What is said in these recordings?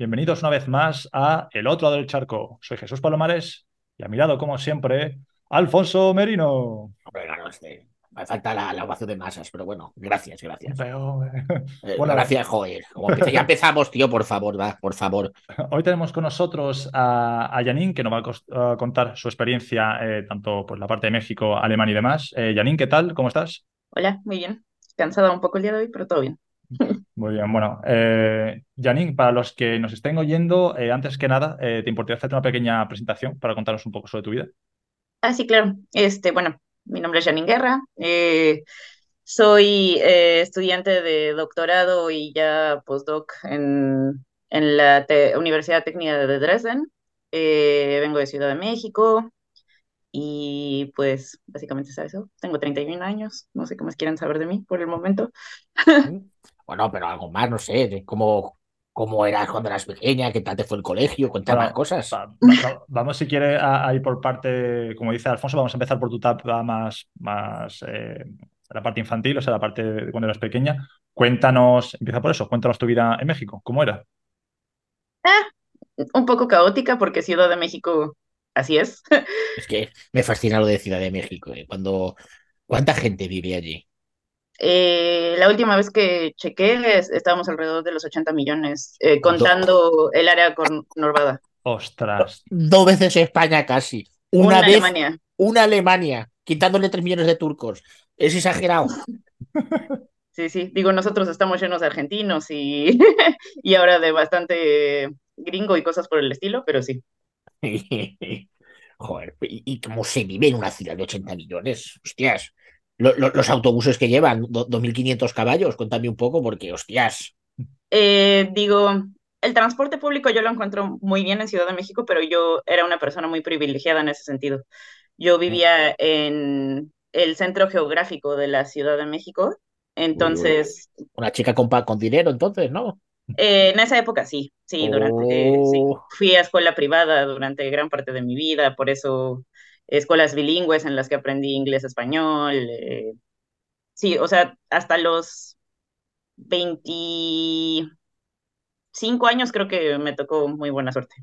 bienvenidos una vez más a El Otro Lado del Charco. Soy Jesús Palomares y a mi lado, como siempre, Alfonso Merino. Hombre, no, me falta la, la ovación de masas, pero bueno, gracias, gracias. Veo, eh. Bueno, gracias, joder. Como empe- ya empezamos, tío, por favor, va, por favor. Hoy tenemos con nosotros a, a Janine, que nos va a, contar su experiencia, eh, tanto por la parte de México, Alemania y demás. Eh, Janine, ¿qué tal? ¿Cómo estás? Hola, muy bien. Cansada un poco el día de hoy, pero todo bien. Muy bien, bueno. Eh, Janine, para los que nos estén oyendo, eh, antes que nada, eh, ¿te importaría hacerte una pequeña presentación para contarnos un poco sobre tu vida? Ah, sí, claro. Este, bueno, mi nombre es Janine Guerra. eh, soy eh, estudiante de doctorado y ya postdoc en, en la Te- Universidad Técnica de Dresden. Eh, vengo de Ciudad de México y pues básicamente es eso. Tengo 31 años. No sé qué más quieran saber de mí por el momento. Bueno, pero algo más, no sé, de cómo, cómo eras cuando eras pequeña, qué tal te fue el colegio, cuéntame Bueno, más cosas. Va- va- vamos, si quiere, a, a ir por parte, como dice Alfonso, vamos a empezar por tu etapa más, más eh, la parte infantil, o sea, la parte de cuando eras pequeña. Cuéntanos, empieza por eso, cuéntanos tu vida en México, ¿cómo era? Un poco caótica porque Ciudad de México así es. Es que me fascina lo de Ciudad de México, eh, Cuando, ¿cuánta gente vive allí? Eh, la última vez que chequé es- estábamos alrededor de los 80 millones, eh, contando el área con- conurbada. Ostras, Dos veces España casi. Una Una vez Alemania. una Alemania, quitándole tres millones de turcos. Es exagerado. Sí, sí. Digo, nosotros estamos llenos de argentinos y, y ahora de bastante gringo y cosas por el estilo, pero sí. Joder, ¿y, y cómo se vive en una ciudad de 80 millones? Hostias. Lo- lo- los autobuses que llevan, do- 2.500 caballos, cuéntame un poco, porque, hostias. Eh, digo, el transporte público yo lo encuentro muy bien en Ciudad de México, pero yo era una persona muy privilegiada en ese sentido. Yo vivía en el centro geográfico de la Ciudad de México, entonces Una chica con, con dinero, entonces, ¿no? Eh, en esa época sí, sí, durante, sí. Oh. Fui a escuela privada durante gran parte de mi vida, por eso escuelas bilingües en las que aprendí inglés, español, eh, sí, o sea, hasta los 25 años creo que me tocó muy buena suerte,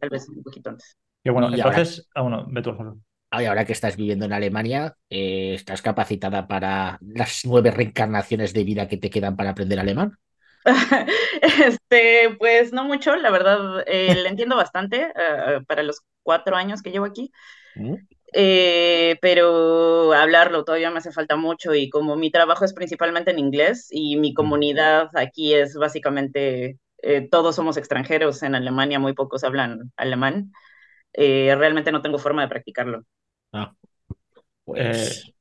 tal vez un poquito antes. qué bueno. Y ahora- Entonces, ah, bueno, ve tú, Alfonso. Ay, ahora que estás viviendo en Alemania, eh, ¿estás capacitada para las nueve reencarnaciones de vida que te quedan para aprender alemán? Este, pues no mucho, la verdad, eh, le entiendo bastante eh, para los cuatro años que llevo aquí. ¿Mm? Eh, pero hablarlo todavía me hace falta mucho y como mi trabajo es principalmente en inglés y mi comunidad aquí es básicamente, eh, todos somos extranjeros en Alemania, muy pocos hablan alemán, eh, realmente no tengo forma de practicarlo. Ah, Eh, pues,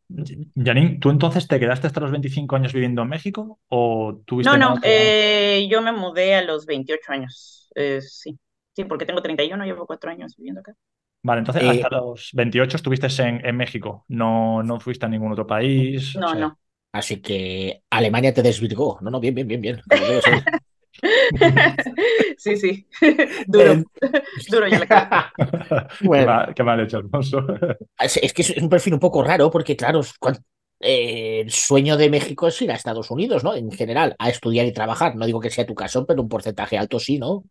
Janine, ¿tú entonces te quedaste hasta los 25 años viviendo en México o tuviste No, no, eh, yo me mudé a los 28 años, eh, sí, sí, porque tengo 31, llevo cuatro años viviendo acá. Vale, entonces Eh, hasta los 28 estuviste en, en México, no, no fuiste a ningún otro país. o No, sea, no. así que Alemania te desvirgó. No, no, bien, bien, bien, bien. Sí, sí, duro, duro ya la cara. Qué Bueno. mal, qué mal hecho, Alfonso. Es, es que es un perfil un poco raro porque, claro, eh, el sueño de México es ir a Estados Unidos, ¿no? En general, a estudiar y trabajar. No digo que sea tu caso, pero un porcentaje alto sí, ¿no?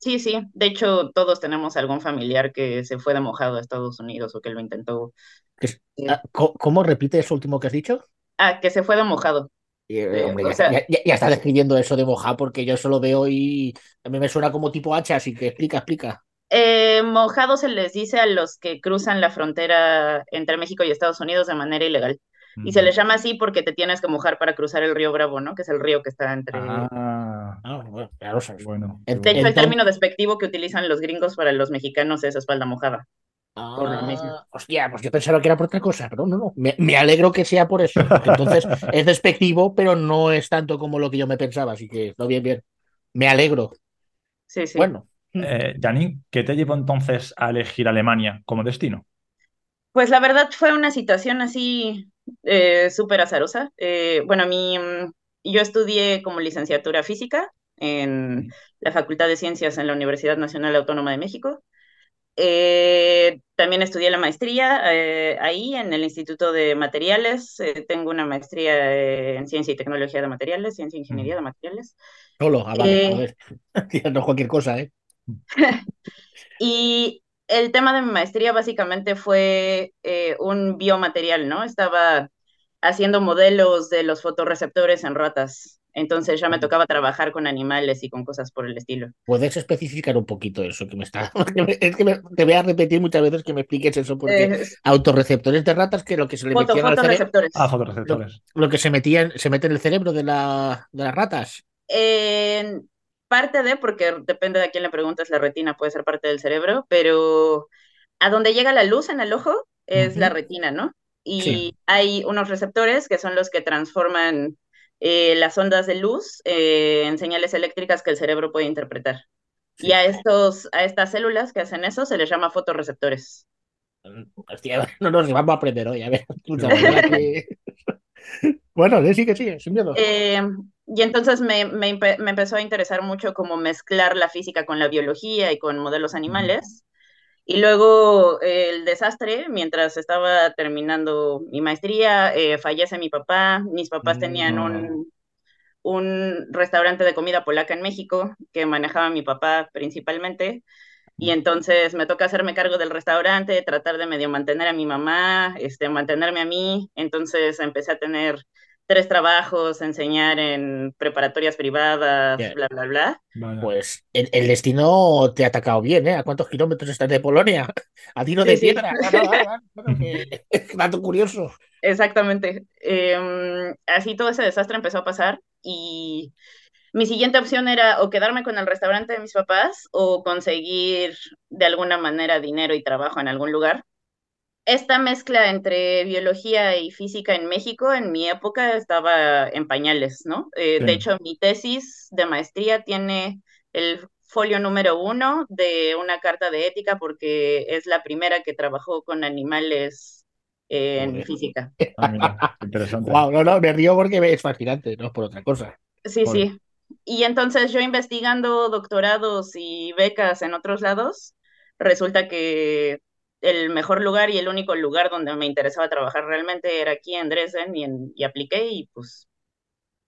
Sí, sí, de hecho todos tenemos algún familiar que se fue de mojado a Estados Unidos o que lo intentó. Sí. ah, ¿Cómo, cómo repite eso último que has dicho? Ah, que se fue de mojado. Eh, Eh, hombre, ya, sea- ya- ya- ya está describiendo eso de moja porque yo solo veo y a mí me suena como tipo hacha, así que explica, explica. Eh, mojado se les dice a los que cruzan la frontera entre México y Estados Unidos de manera ilegal. Y se les llama así porque te tienes que mojar para cruzar el río Bravo, ¿no? Que es el río que está entre... Ah, Ah, bueno, sabes. bueno. De hecho, bueno. el término despectivo que utilizan los gringos para los mexicanos es espalda mojada. por lo mismo. Ah, hostia, pues yo pensaba que era por otra cosa, pero no, no. Me, me alegro que sea por eso. porque entonces es despectivo, pero no es tanto como lo que yo me pensaba, así que no, bien, bien. Me alegro. Sí, sí. Bueno, Eh, Janine, ¿qué te llevó entonces a elegir Alemania como destino? Pues la verdad fue una situación así eh, súper azarosa. Eh, bueno, a mí, mm, yo estudié como licenciatura física en la Facultad de Ciencias en la Universidad Nacional Autónoma de México Eh, también estudié la maestría eh, ahí en el Instituto de Materiales. Eh, tengo una maestría eh, en Ciencia y Tecnología de Materiales, Ciencia e Ingeniería de Materiales. Solo, ah, vale, Eh, joder. No cualquier cosa, ¿eh? y el tema de mi maestría básicamente fue eh, un biomaterial, ¿no? Estaba haciendo modelos de los fotorreceptores en ratas. Entonces ya me tocaba trabajar con animales y con cosas por el estilo. ¿Puedes especificar un poquito eso que me está? Es que me- te voy a repetir muchas veces que me expliques eso, porque Eh, autorreceptores de ratas que lo que se le foto, metían al cerebro, fotorreceptores. Ah, fotorreceptores. lo que se metían, se mete en el cerebro de la, de las ratas. En parte de, porque depende de a quién le preguntes, la retina puede ser parte del cerebro, pero a donde llega la luz en el ojo es la retina, ¿no? Y Sí. hay unos receptores que son los que transforman eh, las ondas de luz eh, en señales eléctricas que el cerebro puede interpretar. Y a estos, a estas células que hacen eso se les llama fotorreceptores. Hostia, no nos vamos a aprender hoy, a ver. Bueno, sí, que sí, sin miedo. Eh, y entonces me, me, me empezó a interesar mucho como mezclar la física con la biología y con modelos animales. Y luego eh, el desastre, mientras estaba terminando mi maestría, eh, fallece mi papá. Mis papás tenían No. un, un restaurante de comida polaca en México que manejaba mi papá principalmente. Y entonces me toca hacerme cargo del restaurante, tratar de medio mantener a mi mamá, este, mantenerme a mí. Entonces empecé a tener tres trabajos, enseñar en preparatorias privadas, Bien. bla, bla, bla. Pues el, el destino te ha atacado bien, ¿eh? ¿A cuántos kilómetros estás de Polonia? A tiro de Sí, sí. piedra. No, no, que- Dato curioso. Exactamente. Eh, así todo ese desastre empezó a pasar y mi siguiente opción era o quedarme con el restaurante de mis papás o conseguir de alguna manera dinero y trabajo en algún lugar. Esta mezcla entre biología y física en México en mi época estaba en pañales, ¿no? Eh, Sí. De hecho, mi tesis de maestría tiene el folio número uno de una carta de ética porque es la primera que trabajó con animales en Joder. física. Ah, mira, interesante. Wow, no, no, me río porque es fascinante, no es por otra cosa. Sí, sí. Y entonces yo investigando doctorados y becas en otros lados, resulta que el mejor lugar y el único lugar donde me interesaba trabajar realmente era aquí en Dresden y, en- y apliqué y pues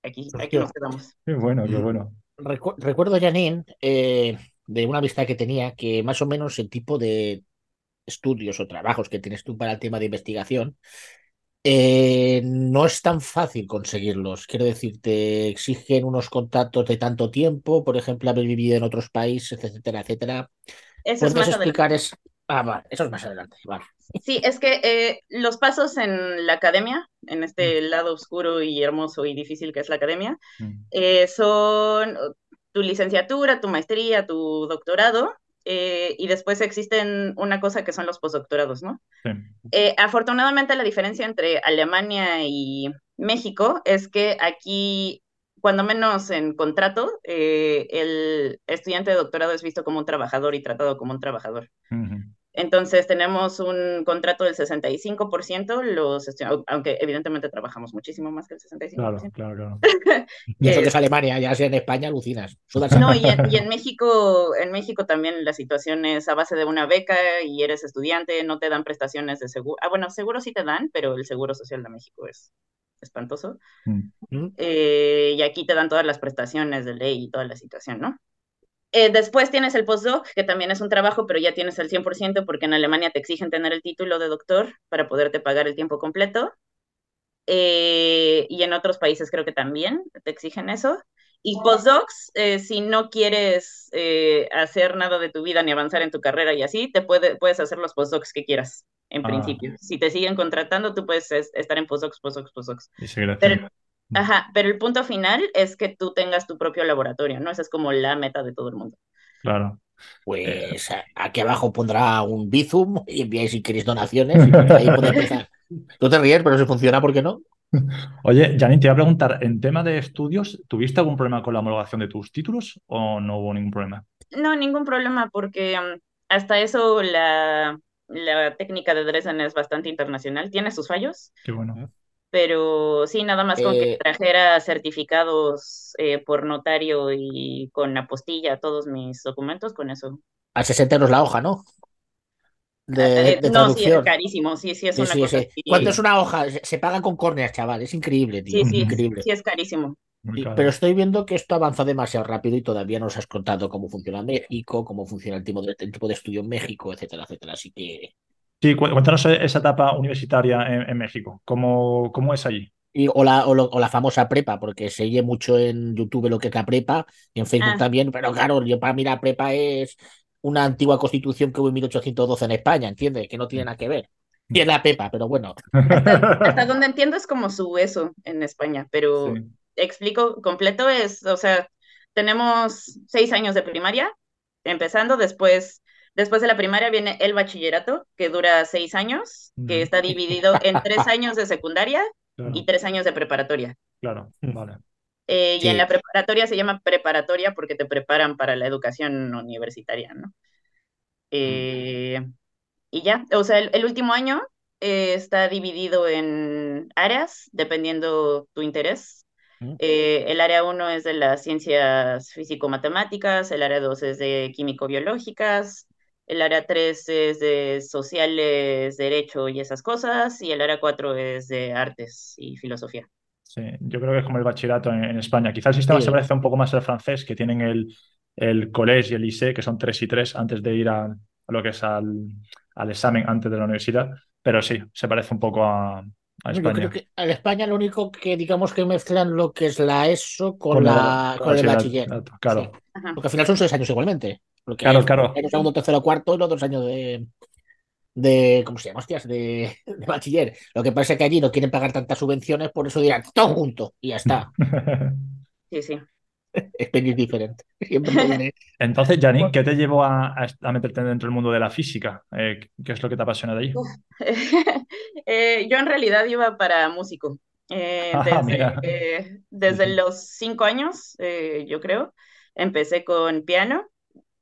aquí, aquí Hostia. nos quedamos. Qué bueno, qué bueno. Recu- recuerdo, Janine, eh, de una amistad que tenía, que más o menos el tipo de estudios o trabajos que tienes tú para el tema de investigación, eh, no es tan fácil conseguirlos. Quiero decir, te exigen unos contactos de tanto tiempo, por ejemplo, haber vivido en otros países, etcétera, etcétera. Eso es ¿Puedes más adelante. es... Ah, vale, eso es más adelante, vale. Sí, es que eh, los pasos en la academia, en este lado oscuro y hermoso y difícil que es la academia, Mm. eh, son tu licenciatura, tu maestría, tu doctorado, eh, y después existen una cosa que son los postdoctorados, ¿no? Sí. Eh, afortunadamente la diferencia entre Alemania y México es que aquí, cuando menos en contrato, eh, el estudiante de doctorado es visto como un trabajador y tratado como un trabajador. Entonces tenemos un contrato del 65%, los aunque evidentemente trabajamos muchísimo más que el 65%. Claro, claro, claro. Y eso Eh, que es Alemania, ya sea en España, alucinas. Sudas No, y en, y en México, en México también la situación es a base de una beca y eres estudiante, no te dan prestaciones de seguro. Ah, bueno, seguro sí te dan, pero el seguro social de México es espantoso. Mm. ¿Mm? Eh, y aquí te dan todas las prestaciones de ley y toda la situación, ¿no? Eh, después tienes el postdoc, que también es un trabajo, pero ya tienes el 100% porque en Alemania te exigen tener el título de doctor para poderte pagar el tiempo completo. Eh, y en otros países creo que también te exigen eso. Y postdocs, eh, si no quieres eh, hacer nada de tu vida ni avanzar en tu carrera y así, te puede, puedes hacer los postdocs que quieras, en Ah. principio. Si te siguen contratando, tú puedes es- estar en postdocs, postdocs, postdocs. Pero. Ajá, pero el punto final es que tú tengas tu propio laboratorio, ¿no? Esa es como la meta de todo el mundo. Claro. Pues a- aquí abajo pondrá un Bizum y enviáis si queréis donaciones y pues ahí empezar. Tú te ríes, pero si funciona, ¿por qué no? Oye, Janine, te iba a preguntar, en tema de estudios, ¿tuviste algún problema con la homologación de tus títulos o no hubo ningún problema? No, ningún problema, porque um, hasta eso la, la técnica de Dresden es bastante internacional. Tiene sus fallos, Qué bueno. Pero sí, nada más con que Eh, trajera certificados eh, por notario y con apostilla todos mis documentos, con eso. a 60 euros la hoja, ¿no? de, Eh, de no, sí, es traducción. carísimo, sí, sí, es Sí, una sí, cosa sí. ¿Cuánto es una hoja? Se, paga con córneas, chaval. Es increíble, tío. Sí, sí, Increíble. sí, es carísimo. Sí, pero estoy viendo que esto avanza demasiado rápido y todavía no nos has contado cómo funciona México, cómo funciona el tipo de, el tipo de estudio en México, etcétera, etcétera. Así que. Sí, cu- cuéntanos esa etapa universitaria en, en México. ¿Cómo, cómo es allí? Y, o, la, o, lo- o la famosa prepa, porque se oye mucho en YouTube lo que es la prepa y en Facebook Ah. también, pero claro, yo para mí la prepa es una antigua constitución que hubo en 1812 en España, ¿entiendes? Que no tiene nada que ver. Y es la pepa, pero bueno. Hasta donde entiendo es como su eso en España, pero Sí. explico completo es, o sea, tenemos seis años de primaria, empezando, después, después de la primaria viene el bachillerato, que dura seis años, que está dividido en tres años de secundaria Claro, y tres años de preparatoria. claro, vale. Eh, y en la preparatoria se llama preparatoria porque te preparan para la educación universitaria, ¿no? Eh, y ya, o sea, el, el último año eh, está dividido en áreas, dependiendo tu interés. Mm. El área 1 es de las ciencias físico-matemáticas, el área 2 es de químico-biológicas, el área 3 es de sociales, derecho y esas cosas, y el área 4 es de artes y filosofía. Sí, yo creo que es como el bachillerato en, en España. Quizás el sistema Sí. se parece un poco más al francés, que tienen el, el collège y el lycée, que son tres y tres antes de ir a, a lo que es al, al examen antes de la universidad. Pero sí, se parece un poco a, a Yo España. creo que en España lo único que digamos que mezclan lo que es la ESO con, Con la, con con el bachillerato, bachiller. Claro. Sí. Porque al final son seis años igualmente. Porque Claro, es claro. primero, segundo, tercero, cuarto y los dos años de, de ¿cómo se llama? Hostias, de, de bachiller. Lo que pasa es que allí no quieren pagar tantas subvenciones, por eso dirán todo junto y ya está. Sí, sí. Experiencia diferente. Siempre Entonces, Janine, ¿qué te llevó a, a, a meterte dentro del mundo de la física? Eh, ¿qué es lo que te apasiona de ahí? Eh, yo en realidad iba para músico. Eh, Ah, desde, eh, desde los cinco años, eh, yo creo, empecé con piano.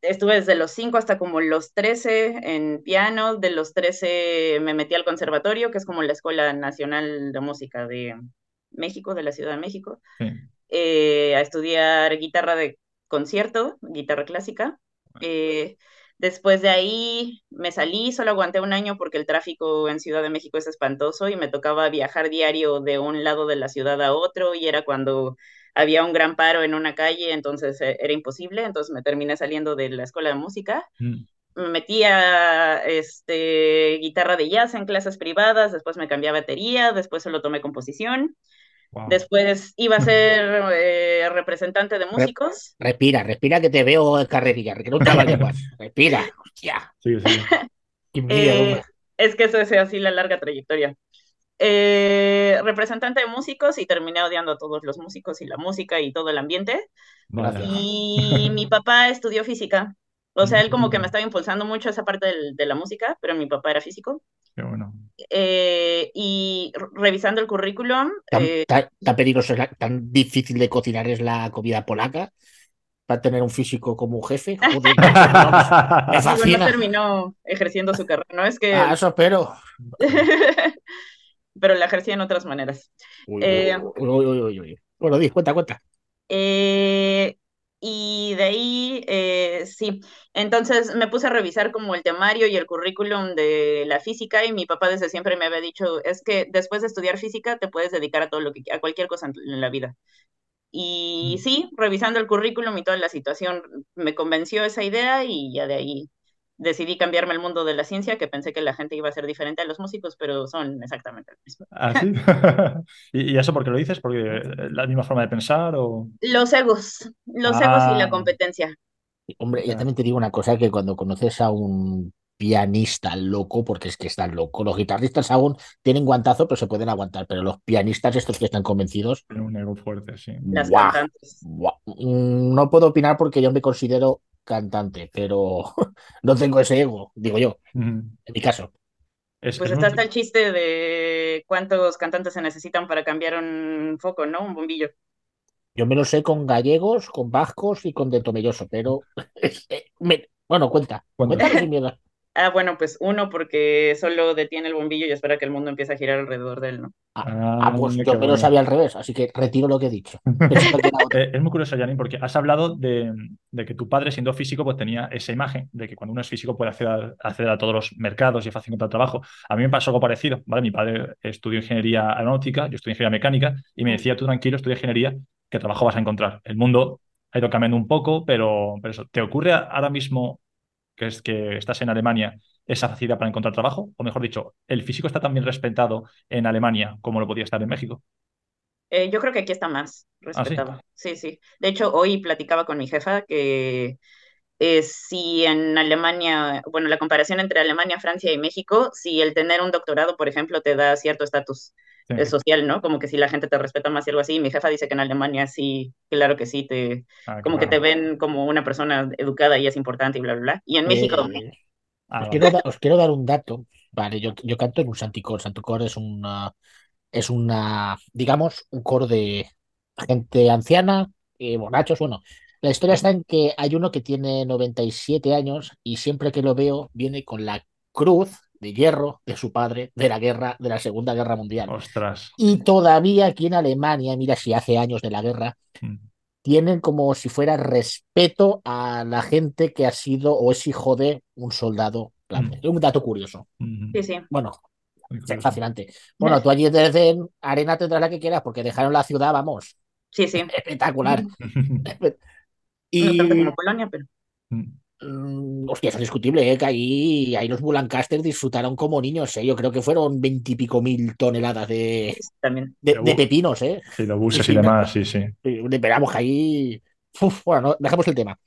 Estuve desde los cinco hasta como los 13 en piano. De los 13 me metí al conservatorio, que es como la Escuela Nacional de Música de México, de la Ciudad de México, Sí. eh, a estudiar guitarra de concierto, guitarra clásica. Eh, después de ahí me salí, solo aguanté un año porque el tráfico en Ciudad de México es espantoso y me tocaba viajar diario de un lado de la ciudad a otro y era cuando había un gran paro en una calle, entonces eh, era imposible, entonces me terminé saliendo de la escuela de música. Mm. Me metí a este, guitarra de jazz en clases privadas, después me cambié a batería, después solo tomé composición. Wow. Después iba a ser eh, representante de músicos. Respira, respira que te veo en carrerilla, que no te. Respira, hostia. Sí, sí. Eh, es que eso es así la larga trayectoria. Eh, representante de músicos y terminé odiando a todos los músicos y la música y todo el ambiente. Y mi papá estudió física. O sea, él como que me estaba impulsando mucho esa parte del- de la música, pero mi papá era físico. Qué bueno. Eh, y re- revisando el currículum, Tan, eh, tan- tan peligroso, tan difícil de cocinar es la comida polaca para tener un físico como jefe. Joder, no terminó ejerciendo su carrera. No es que, Ah, eso espero. pero la ejercía en otras maneras. Uy, Eh, uy, uy. Bueno, di, cuenta, cuenta. Eh, y de ahí, eh, sí, entonces me puse a revisar como el temario y el currículum de la física y mi papá desde siempre me había dicho, es que después de estudiar física te puedes dedicar a todo lo que, a cualquier cosa en, en la vida. Y Mm. sí, revisando el currículum y toda la situación, me convenció esa idea y ya de ahí decidí cambiarme al mundo de la ciencia, que pensé que la gente iba a ser diferente a los músicos, pero son exactamente lo mismo. ¿Ah, sí? ¿Y, y eso por qué lo dices? ¿Porque la misma forma de pensar o...? Los egos, los egos y Ah. la competencia. Hombre, yo también te digo una cosa, que cuando conoces a un pianista loco, porque es que están locos, los guitarristas aún tienen guantazo, pero se pueden aguantar, pero los pianistas, estos que están convencidos, un ego fuerte, sí. Las ¡guau! cantantes. ¡guau! Mm, No puedo opinar porque yo me considero cantante, pero no tengo ese ego, digo yo, Ujú. en mi caso. Es, Pues es está muy- hasta el chiste de cuántos cantantes se necesitan para cambiar un foco, ¿no? Un bombillo. Yo me lo sé con gallegos, con vascos y con de Tomelloso, pero eh, me- bueno, cuenta, Cuenta. sin miedo. Ah, bueno, pues uno porque solo detiene el bombillo y espera que el mundo empiece a girar alrededor de él, ¿no? Ah, Ah, ah, pues yo bueno. sabía al revés, así que retiro lo que he dicho. Que. Eh, Es muy curioso, Janine, porque has hablado de, de que tu padre, siendo físico, pues tenía esa imagen de que cuando uno es físico puede acceder a, acceder a todos los mercados y es fácil encontrar trabajo. A mí me pasó algo parecido, ¿vale? Mi padre estudió ingeniería aeronáutica, yo estudié ingeniería mecánica y me decía, tú tranquilo, estudia ingeniería, ¿qué trabajo vas a encontrar? El mundo ha ido cambiando un poco, pero, pero eso, ¿te ocurre ahora mismo que es que estás en Alemania esa facilidad para encontrar trabajo? O mejor dicho, ¿el físico está tan bien respetado en Alemania como lo podía estar en México? Eh, yo creo que aquí está más Ah, sí. respetado. Sí, sí. De hecho, hoy platicaba con mi jefa que eh, si en Alemania, bueno, la comparación entre Alemania, Francia y México, si el tener un doctorado, por ejemplo, te da cierto estatus Sí. social, ¿no? Como que si la gente te respeta más y algo así. Mi jefa dice que en Alemania sí, claro que sí, te, Ah, como que te ven como una persona educada y es importante y bla, bla, bla. Y en México, Eh, Ah, os, quiero da- os quiero dar un dato. Vale, yo, yo canto en un Santicor. Santicor es una, es una, digamos, un coro de gente anciana, eh, borrachos. Bueno, la historia está en que hay uno que tiene 97 años y siempre que lo veo viene con la cruz de hierro de su padre de la guerra, de la Segunda Guerra Mundial. Ostras. Y todavía aquí en Alemania, mira si hace años de la guerra, Mm. tienen como si fuera respeto a la gente que ha sido o es hijo de un soldado. Mm. Un dato curioso. Mm. sí, sí. Bueno, fascinante. Bueno, tú allí desde Arena tendrás la que quieras porque dejaron la ciudad, vamos, Sí, sí. espectacular. No tanto como Polonia, pero mm, hostia, eso es discutible, ¿eh? que ahí, ahí los Bulancaster disfrutaron como niños, ¿eh? Yo creo que fueron veintipico mil toneladas de, sí, también. de, pepinos, ¿eh? Sí, los buses Sí, y sí, demás, sí, sí. Esperamos ahí. Uf, bueno, no, dejemos el tema.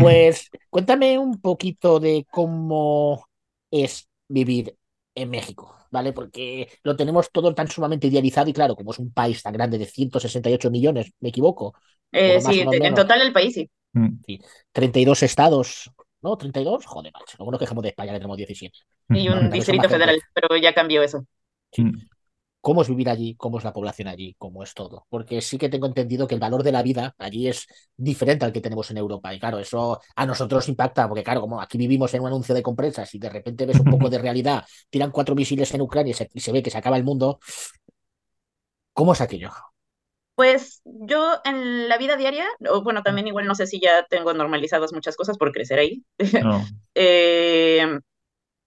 Pues cuéntame un poquito de cómo es vivir en México, ¿vale? Porque lo tenemos todo tan sumamente idealizado y claro, como es un país tan grande de 168 millones, me equivoco, Eh, más, sí, en total el país sí. Mm. 32 estados, ¿no? ¿32? Joder, macho, luego nos quejamos de España que tenemos 17. Y un más distrito gente. federal, pero ya cambió eso. Sí. Mm. cómo es vivir allí, cómo es la población allí, cómo es todo. Porque sí que tengo entendido que el valor de la vida allí es diferente al que tenemos en Europa. Y claro, eso a nosotros impacta, porque claro, como aquí vivimos en un anuncio de compresas y de repente ves un poco de realidad, tiran cuatro misiles en Ucrania y se, y se ve que se acaba el mundo. ¿Cómo es aquello? Pues yo en la vida diaria, o bueno, también igual no sé si ya tengo normalizadas muchas cosas por crecer ahí. No. Eh,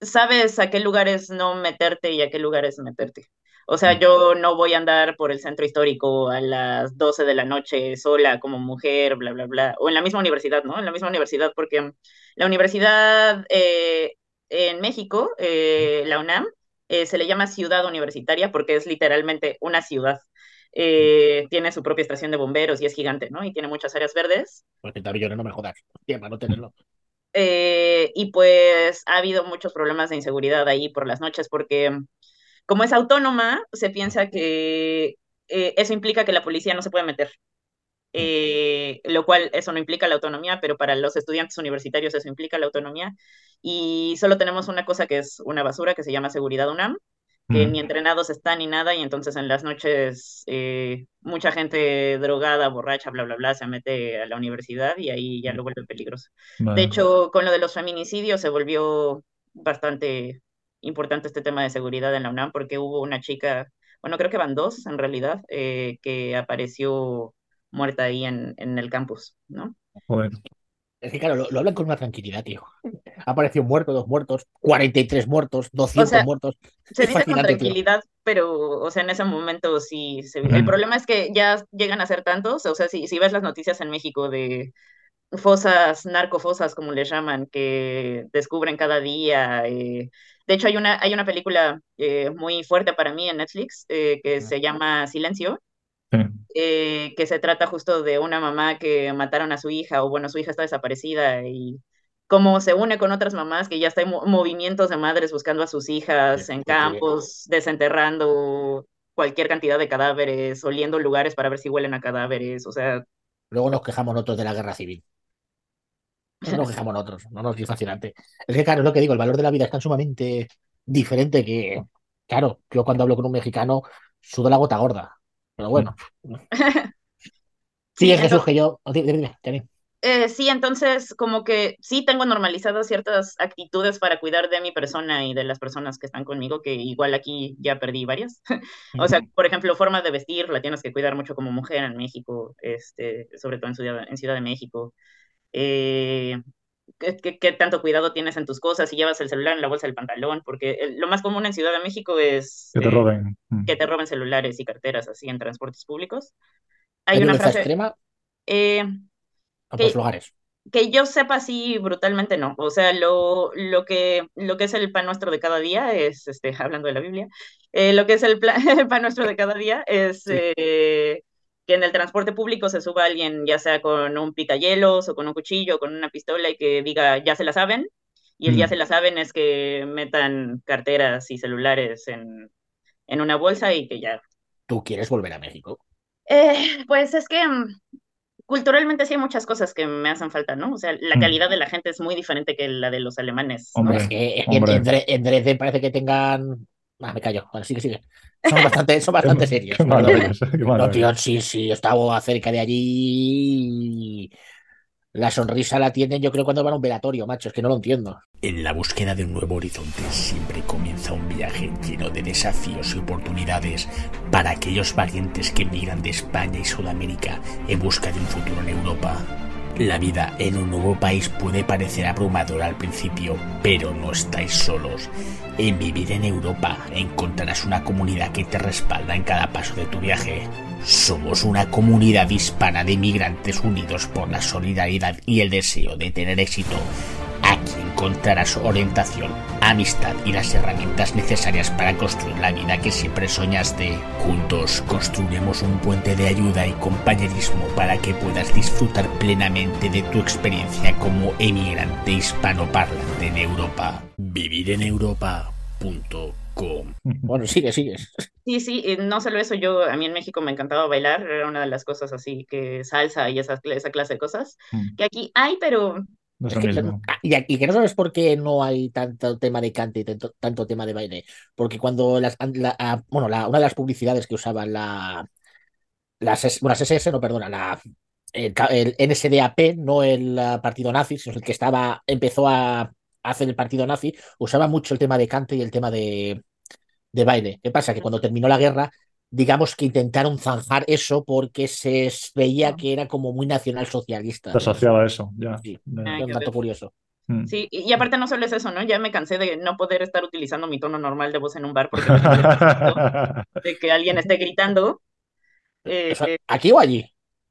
sabes a qué lugares no meterte y a qué lugares meterte. O sea, Mm. yo no voy a andar por el centro histórico a las 12 de la noche sola como mujer, bla, bla, bla. O en la misma universidad, ¿no? En la misma universidad, porque la universidad eh, en México, eh, la UNAM, eh, se le llama ciudad universitaria porque es literalmente una ciudad. Eh, tiene su propia estación de bomberos y es gigante, ¿no? Y tiene muchas áreas verdes. 30 millones, no me jodas. Para no tenerlo. Eh, y pues ha habido muchos problemas de inseguridad ahí por las noches porque como es autónoma, se piensa que eh, eso implica que la policía no se puede meter. Eh, lo cual eso no implica la autonomía, pero para los estudiantes universitarios eso implica la autonomía. Y solo tenemos una cosa que es una basura que se llama Seguridad UNAM, que ni entrenados están ni nada, y entonces en las noches eh, mucha gente drogada, borracha, bla, bla, bla, se mete a la universidad y ahí ya lo vuelve peligroso. De hecho, con lo de los feminicidios se volvió bastante importante este tema de seguridad en la UNAM, porque hubo una chica, bueno, creo que van dos en realidad, eh, que apareció muerta ahí en, en el campus, ¿no? Joder. Es que claro, lo, lo hablan con una tranquilidad, tío. Ha aparecido un muerto, dos muertos, 43 muertos, O 200 sea, muertos. se Es dice con tío. tranquilidad, pero, o sea, en ese momento sí. se- El Ujú. problema es que ya llegan a ser tantos, o sea, si, si ves las noticias en México de fosas, narcofosas, como les llaman, que descubren cada día. eh, De hecho, hay una, hay una película eh, muy fuerte para mí en Netflix eh, que se llama Silencio, Sí. eh, que se trata justo de una mamá que mataron a su hija, o bueno, su hija está desaparecida y cómo se une con otras mamás que ya está en mo- movimientos de madres buscando a sus hijas en Porque campos, desenterrando cualquier cantidad de cadáveres, oliendo lugares para ver si huelen a cadáveres, o sea, luego nos quejamos nosotros de la guerra civil. No nos quejamos nosotros, no nos es fascinante. Es que, claro, es lo que digo, el valor de la vida es tan sumamente diferente que, claro, yo cuando hablo con un mexicano sudo la gota gorda. Pero bueno, sí, sigue Jesús entonces, que yo. oh, Dime, dime, dime. Eh, sí, entonces como que sí tengo normalizadas ciertas actitudes para cuidar de mi persona y de las personas que están conmigo, que igual aquí ya perdí varias. o sea, por ejemplo, forma de vestir, la tienes que cuidar mucho como mujer en México, este, sobre todo en Ciudad, en Ciudad de México. Eh, ¿qué, qué, tanto cuidado tienes en tus cosas? Si llevas el celular en la bolsa del pantalón, porque lo más común en Ciudad de México es... Que te roben. Eh, que te roben celulares y carteras así en transportes públicos. Hay, ¿Hay una frase... extrema? Eh, que, lugares. Que yo sepa así brutalmente no. O sea, lo, lo, que, lo que es el pan nuestro de cada día es, este, hablando de la Biblia, eh, lo que es el, el, pan nuestro de cada día es sí. Que en el transporte público se suba alguien, ya sea con un picayelos o con un cuchillo o con una pistola y que diga, ya se la saben. Y el mm. ya se la saben es que metan carteras y celulares en, en una bolsa y que ya. ¿Tú quieres volver a México? Eh, pues es que mm, culturalmente sí hay muchas cosas que me hacen falta, ¿no? O sea, la calidad de la gente es muy diferente que la de los alemanes. ¿no? Hombre, es que hombre. En, en, Dresden parece que tengan. Ah, me callo. Bueno, sigue, sigue. Son bastante, son bastante serios. Qué qué no, tío, sí, sí, estaba cerca de allí. La sonrisa la tienen, yo creo, cuando van a un velatorio, macho, es que no lo entiendo. En la búsqueda de un nuevo horizonte siempre comienza un viaje lleno de desafíos y oportunidades para aquellos valientes que migran de España y Sudamérica en busca de un futuro en Europa. La vida en un nuevo país puede parecer abrumadora al principio, pero no estáis solos. En Vivir en Europa encontrarás una comunidad que te respalda en cada paso de tu viaje. Somos una comunidad hispana de migrantes unidos por la solidaridad y el deseo de tener éxito. Aquí encontrarás orientación, amistad y las herramientas necesarias para construir la vida que siempre soñaste. Juntos construiremos un puente de ayuda y compañerismo para que puedas disfrutar plenamente de tu experiencia como emigrante hispanoparlante en Europa. Vivireneuropa.com Bueno, sigue, sigue. Sí, sí, no solo eso, yo, a mí en México me encantaba bailar, era una de las cosas así, que salsa y esa, esa clase de cosas, Mm. que aquí hay, pero No es Es lo que- mismo. y, y que no sabes por qué no hay tanto tema de cante y tanto, tanto tema de baile. Porque cuando las, la- ah, bueno, la- una de las publicidades que usaban la, las, bueno, las SS, no, perdona, la, el, el NSDAP, no el ah, partido nazi, sino el que estaba, empezó a hacer el partido nazi, usaba mucho el tema de cante y el tema de, de baile. ¿Qué pasa? Que cuando terminó la guerra, digamos que intentaron zanjar eso porque se veía que era como muy nacionalsocialista. Te asociaba a eso, ya. Sí. Ay, Era un dato curioso. Mm. sí, y aparte no solo es eso, ¿no? Ya me cansé de no poder estar utilizando mi tono normal de voz en un bar porque de que alguien esté gritando. Eh, eh, ¿Aquí o allí?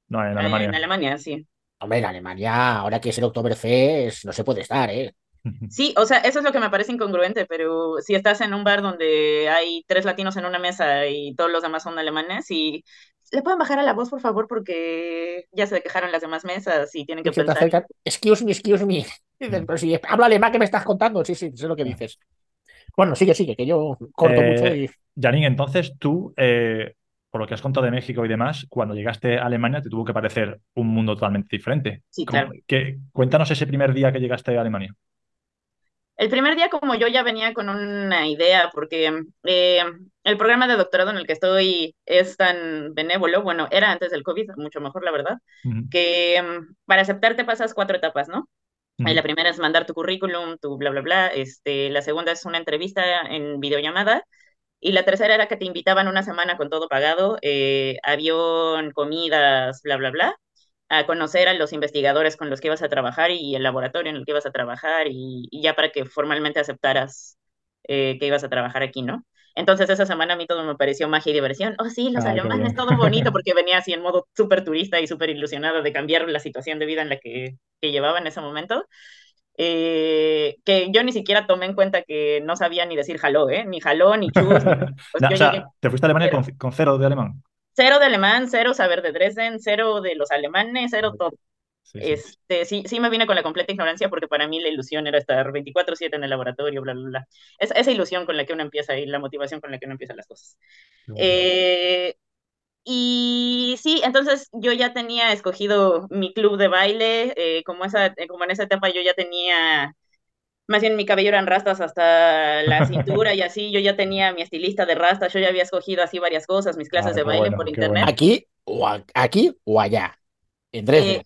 No, en en Alemania. Alemania, sí. Hombre, en Alemania, ahora que es el Oktoberfest, no se puede estar, ¿eh? Sí, o sea, eso es lo que me parece incongruente, pero si estás en un bar donde hay tres latinos en una mesa y todos los demás son alemanes y le pueden bajar a la voz, por favor, porque ya se quejaron las demás mesas y tienen que Y se te pensar. acercan, excuse me, excuse me. Pero si habla alemán, ¿qué me estás contando? Sí, sí, sé lo que dices. Bueno, sigue, sigue, que yo corto Eh, mucho y... Janine, entonces tú, eh, por lo que has contado de México y demás, cuando llegaste a Alemania te tuvo que parecer un mundo totalmente diferente. Sí, ¿Cómo- claro. qué- cuéntanos ese primer día que llegaste a Alemania. El primer día, como yo ya venía con una idea, porque eh, el programa de doctorado en el que estoy es tan benévolo, bueno, era antes del COVID, mucho mejor, la verdad, que mm, para aceptarte pasas cuatro etapas, ¿no? Eh, La primera es mandar tu currículum, tu bla, bla, bla. Este, la segunda es una entrevista en videollamada. Y la tercera era que te invitaban una semana con todo pagado, eh, avión, comidas, bla, bla, bla, a conocer a los investigadores con los que ibas a trabajar y el laboratorio en el que ibas a trabajar y, y ya para que formalmente aceptaras eh, que ibas a trabajar aquí, ¿no? Entonces esa semana a mí todo me pareció magia y diversión. Oh, sí, los Ah, alemanes, todo bonito, porque venía así en modo súper turista y súper ilusionado de cambiar la situación de vida en la que, que llevaba en ese momento. Eh, que yo ni siquiera tomé en cuenta que no sabía ni decir jaló, ¿eh? Ni jaló, ni chus, pues o sea, llegué te fuiste a Alemania con cero de alemán. Cero de alemán, cero saber de Dresden, cero de los alemanes, cero todo. Sí, sí. Este, sí, sí me vine con la completa ignorancia porque para mí la ilusión era estar 24/7 en el laboratorio, bla, bla, bla. Es, esa ilusión con la que uno empieza y la motivación con la que uno empieza las cosas. Bueno. Eh, y sí, entonces yo ya tenía escogido mi club de baile, eh, como, esa, eh, como en esa etapa yo ya tenía, más bien mi cabello eran rastas hasta la cintura y así, yo ya tenía mi estilista de rastas, yo ya había escogido así varias cosas, mis clases Ah, de baile bueno, por internet. bueno. Aquí o, a- aquí o allá. En Dresden. Eh,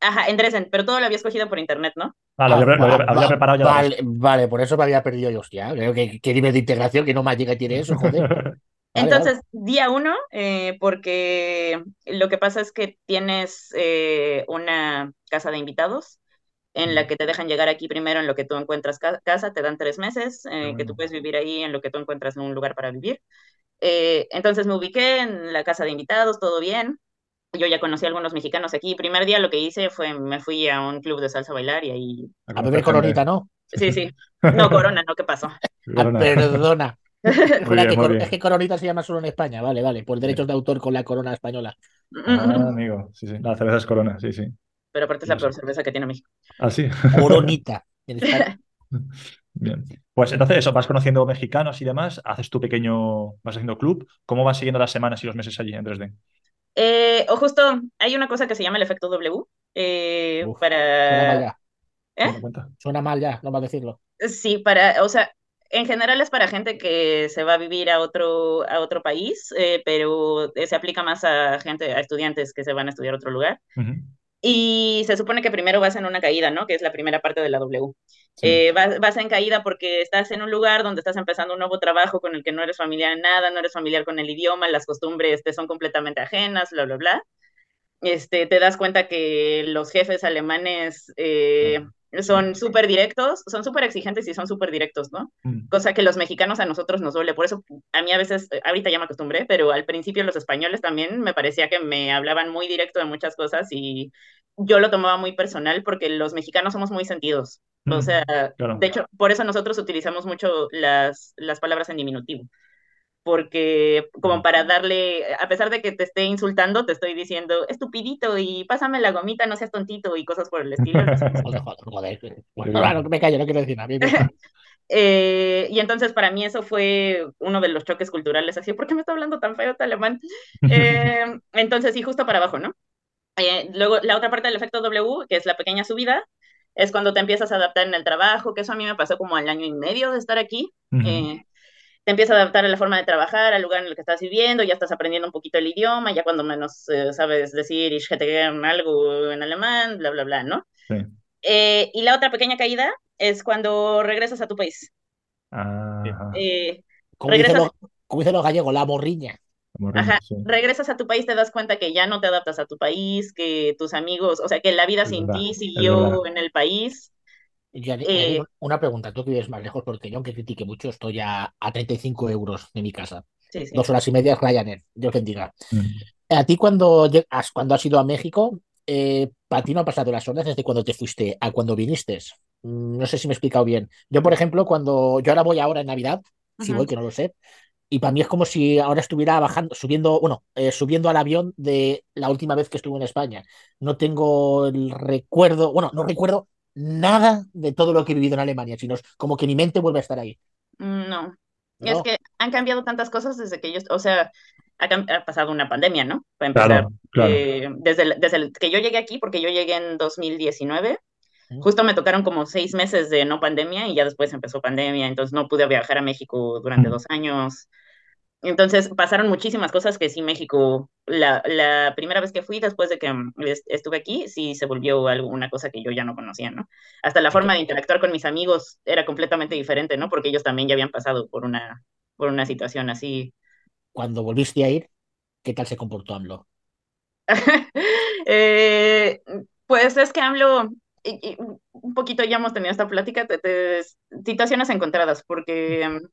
Ajá, en Dresden, pero todo lo había escogido por internet, ¿no? Ah, lo había, lo había- va- había va- preparado ya. Vale, vale, por eso me había perdido yo, hostia. Creo que qué nivel de integración, que no más llega tiene eso, joder. Vale, Entonces, día uno, eh, porque lo que pasa es que tienes eh, una casa de invitados en la que te dejan llegar aquí primero en lo que tú encuentras ca- casa, te dan tres meses, eh, que tú bueno. puedes vivir ahí en lo que tú encuentras un lugar para vivir. Eh, entonces me ubiqué en la casa de invitados, todo bien. Yo ya conocí a algunos mexicanos aquí. Primer día lo que hice fue, me fui a un club de salsa a bailar y ahí... A beber coronita, ¿no? Sí, sí. No, Corona, ¿no? ¿Qué pasó? Ah, perdona. Bien, que. Es que coronita se llama solo en España, vale, vale, por derechos de autor con la corona española. Ah, amigo, sí, sí. La cerveza es corona, sí, sí. Pero aparte es la peor cerveza que tiene México. Ah, sí. Coronita. Bien. Pues entonces eso, vas conociendo mexicanos y demás, haces tu pequeño, vas haciendo club. ¿Cómo van siguiendo las semanas y los meses allí en Dresden? Eh, o justo, hay una cosa que se llama el efecto W. eh, Uf, Suena mal para... ya. ¿Eh? Suena mal ya, no va a decirlo. Sí, para, o sea, en general es para gente que se va a vivir a otro, a otro país, eh, pero se aplica más a gente, a estudiantes que se van a estudiar a otro lugar. Y se supone que primero vas en una caída, ¿no? Que es la primera parte de la W. Sí. Eh, vas, vas en caída porque estás en un lugar donde estás empezando un nuevo trabajo con el que no eres familiar en nada, no eres familiar con el idioma, las costumbres te son completamente ajenas, bla, bla, bla. Este, te das cuenta que los jefes alemanes eh, son súper directos, son súper exigentes y son súper directos, ¿no? Mm. Cosa que los mexicanos a nosotros nos duele. Por eso a mí a veces, eh, ahorita ya me acostumbré, pero al principio los españoles también me parecía que me hablaban muy directo de muchas cosas y yo lo tomaba muy personal porque los mexicanos somos muy sentidos. O Mm, sea, claro. de hecho, por eso nosotros utilizamos mucho las, las palabras en diminutivo. Porque como para darle, a pesar de que te esté insultando, te estoy diciendo, estupidito y pásame la gomita, no seas tontito y cosas por el estilo. Joder, joder, joder. Bueno, bueno, me callo, no quiero decir nada. Eh, y entonces para mí eso fue uno de los choques culturales, así, ¿por qué me está hablando tan feo alemán? Eh, entonces, sí, justo para abajo, ¿no? Eh, luego, la otra parte del efecto W, que es la pequeña subida, es cuando te empiezas a adaptar en el trabajo, que eso a mí me pasó como al año y medio de estar aquí. Ujú. Eh, te empiezas a adaptar a la forma de trabajar, al lugar en el que estás viviendo, ya estás aprendiendo un poquito el idioma, ya cuando menos eh, sabes decir ich hätte algo en alemán, bla, bla, bla, ¿no? Sí. Eh, y la otra pequeña caída es cuando regresas a tu país. Ajá. Eh, Como, dicen regresas, los, como dicen los gallegos, la morriña. Ajá, sí. regresas a tu país, te das cuenta que ya no te adaptas a tu país, que tus amigos, o sea, que la vida Es sin verdad, ti siguió en el país. Ya- Eh, una pregunta, tú que vives más lejos, porque yo, aunque critique mucho, estoy a, a 35 euros de mi casa. Sí, sí. Dos horas y media es Ryanair, Dios bendiga. Mm. A ti cuando, lleg- has, cuando has ido a México, eh, para ti no han pasado las horas desde cuando te fuiste a cuando viniste. Mm, No sé si me he explicado bien. Yo, por ejemplo, cuando yo ahora voy ahora en Navidad, si voy, que no lo sé, y para mí es como si ahora estuviera bajando, subiendo, bueno, eh, subiendo al avión de la última vez que estuve en España. No tengo el recuerdo, bueno, no recuerdo nada de todo lo que he vivido en Alemania, sino es como que mi mente vuelve a estar ahí. Mm, No, es ¿no? que han cambiado tantas cosas desde que yo, o sea, ha, pasado una pandemia, ¿no? Para empezar, Claro, claro. Eh, desde, el- desde el que yo llegué aquí, porque yo llegué en 2019, Ujú. justo me tocaron como seis meses de no pandemia y ya después empezó pandemia, entonces no pude viajar a México durante dos años. Entonces pasaron muchísimas cosas que sí México, la, la primera vez que fui después de que mm, est- estuve aquí, sí se volvió algo, una cosa que yo ya no conocía, ¿no? Hasta la forma de interactuar con mis amigos era completamente diferente, ¿no? Porque ellos también ya habían pasado por una, por una situación así. Cuando volviste a ir, ¿qué tal se comportó AMLO? Eh, pues es que y- y un poquito ya hemos tenido esta plática, situaciones encontradas, porque mm,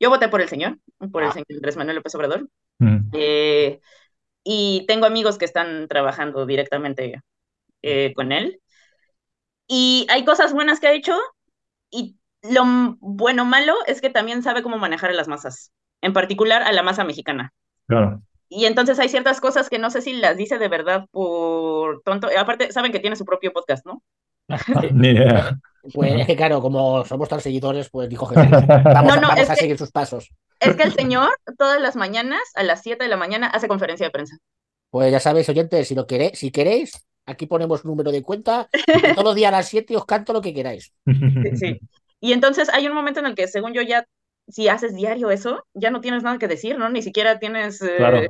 yo voté por el señor, por el Ah. señor Andrés Manuel López Obrador, Mm. eh, y tengo amigos que están trabajando directamente eh, con él, y hay cosas buenas que ha hecho, y lo bueno malo es que también sabe cómo manejar a las masas, en particular a la masa mexicana. Claro. Y entonces hay ciertas cosas que no sé si las dice de verdad por tonto. Aparte, saben que tiene su propio podcast, ¿no? Ni idea. Pues es que claro, como somos tan seguidores, pues dijo sí. Vamos, No, no, a, vamos es a que- seguir sus pasos. Es que el señor todas las mañanas a las 7 de la mañana hace conferencia de prensa. Pues ya sabéis, oyentes, si lo queréis, si queréis, aquí ponemos número de cuenta. y todos los días a las 7 os canto lo que queráis. Sí, sí. Y entonces hay un momento en el que, según yo, ya, si haces diario eso, ya no tienes nada que decir, ¿no? Ni siquiera tienes eh, Claro.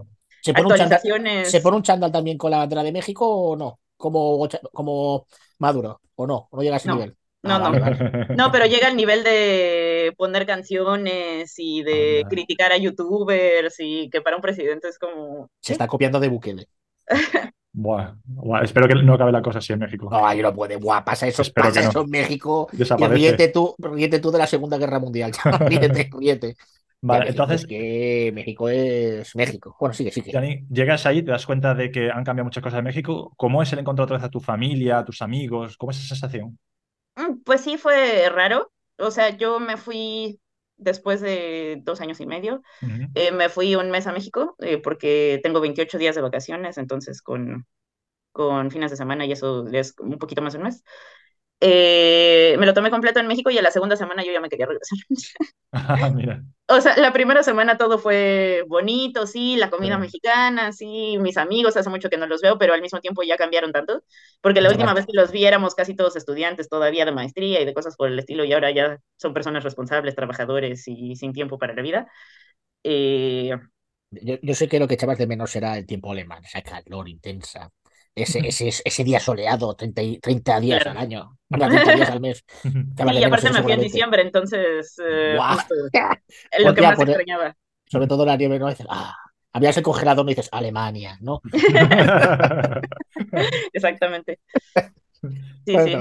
¿Se pone, un chándal, actualizaciones. ¿Se pone un chándal también con la bandera de México o no? como, como Maduro, ¿o no? ¿No llega a ese No. nivel? No, Ah, no. vale. No, pero llega al nivel de poner canciones y de Anda. criticar a youtubers y que para un presidente es como... Se está copiando de Bukele. Buah, buah, espero que no acabe la cosa así en México. No, ahí no puede. Buah, pasa eso, Espero pasa que no. eso en México. Y Desaparece. ríete tú, ríete tú de la Segunda Guerra Mundial. chaval, ríete, ríete. Vale, México entonces, es que México es México. Bueno, sigue, sigue. Yanni, llegas ahí, te das cuenta de que han cambiado muchas cosas en México. ¿Cómo es el encontrar otra vez a tu familia, a tus amigos? ¿Cómo es esa sensación? Mm, Pues sí, fue raro. O sea, yo me fui después de dos años y medio. Eh, me fui un mes a México eh, porque tengo 28 días de vacaciones, entonces con, con fines de semana y eso es un poquito más de un mes. Eh, me lo tomé completo en México y a la segunda semana yo ya me quería regresar. Ah, Mira, O sea, la primera semana todo fue bonito, sí, la comida Sí. mexicana, sí, mis amigos, hace mucho que no los veo, pero al mismo tiempo ya cambiaron tanto, porque la última vez que los vi éramos casi todos estudiantes todavía de maestría y de cosas por el estilo, y ahora ya son personas responsables, trabajadores y sin tiempo para la vida. Eh, Yo, yo sé que lo que echabas de menos será el tiempo alemán, esa calor intensa, ese, ese, ese día soleado, 30, y- 30 días Claro. al año, perdón, 30 días al mes. Y aparte me fui en diciembre, entonces eh, justo, lo Pues que ya, más pues, extrañaba. Sobre todo la nieve, ¿no? Dices, ah, habías el congelador, no dices Alemania, ¿no? Exactamente. Sí, sí.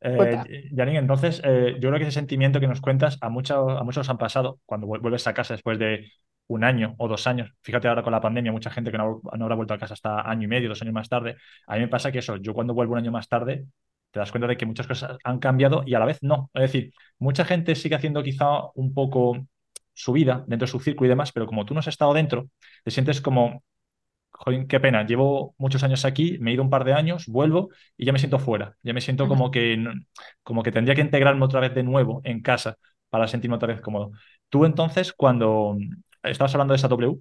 Eh, Cuenta. Janine, entonces, eh, yo creo que ese sentimiento que nos cuentas a, muchos a muchos han pasado cuando vuel- vuelves a casa después de un año o dos años. Fíjate ahora con la pandemia, mucha gente que no, no habrá vuelto a casa hasta año y medio, dos años más tarde. A mí me pasa que eso, yo cuando vuelvo un año más tarde, te das cuenta de que muchas cosas han cambiado y a la vez no. Es decir, mucha gente sigue haciendo quizá un poco su vida dentro de su círculo y demás, pero como tú no has estado dentro, te sientes como, joder, qué pena, llevo muchos años aquí, me he ido un par de años, vuelvo y ya me siento fuera. Ya me siento como que, como que tendría que integrarme otra vez de nuevo en casa para sentirme otra vez cómodo. Tú entonces, cuando estabas hablando de esa W,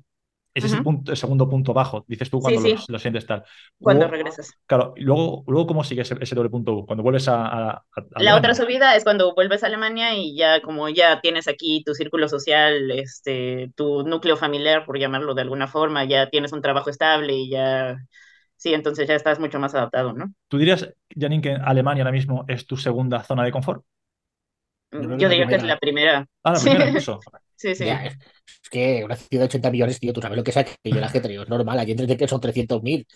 ese es el, punto, el segundo punto bajo, dices tú Sí, cuando sí. Lo, lo sientes tal. Cuando Luego, regresas. claro, y luego, luego ¿cómo sigue ese, ese doble punto U? Cuando vuelves a, a- a La otra subida es cuando vuelves a Alemania y ya como ya tienes aquí tu círculo social, este, tu núcleo familiar, por llamarlo de alguna forma, ya tienes un trabajo estable y ya, sí, entonces ya estás mucho más adaptado, ¿no? ¿Tú dirías, Janine, que Alemania ahora mismo es tu segunda zona de confort? Yo que Yo diría que es la primera. Ah, la Sí, primera incluso. Sí, sí. ya, es, que una ciudad de 80 millones, tío, tú sabes lo que es aquello, el ajetreo, es normal, aquí entre que son 300.000.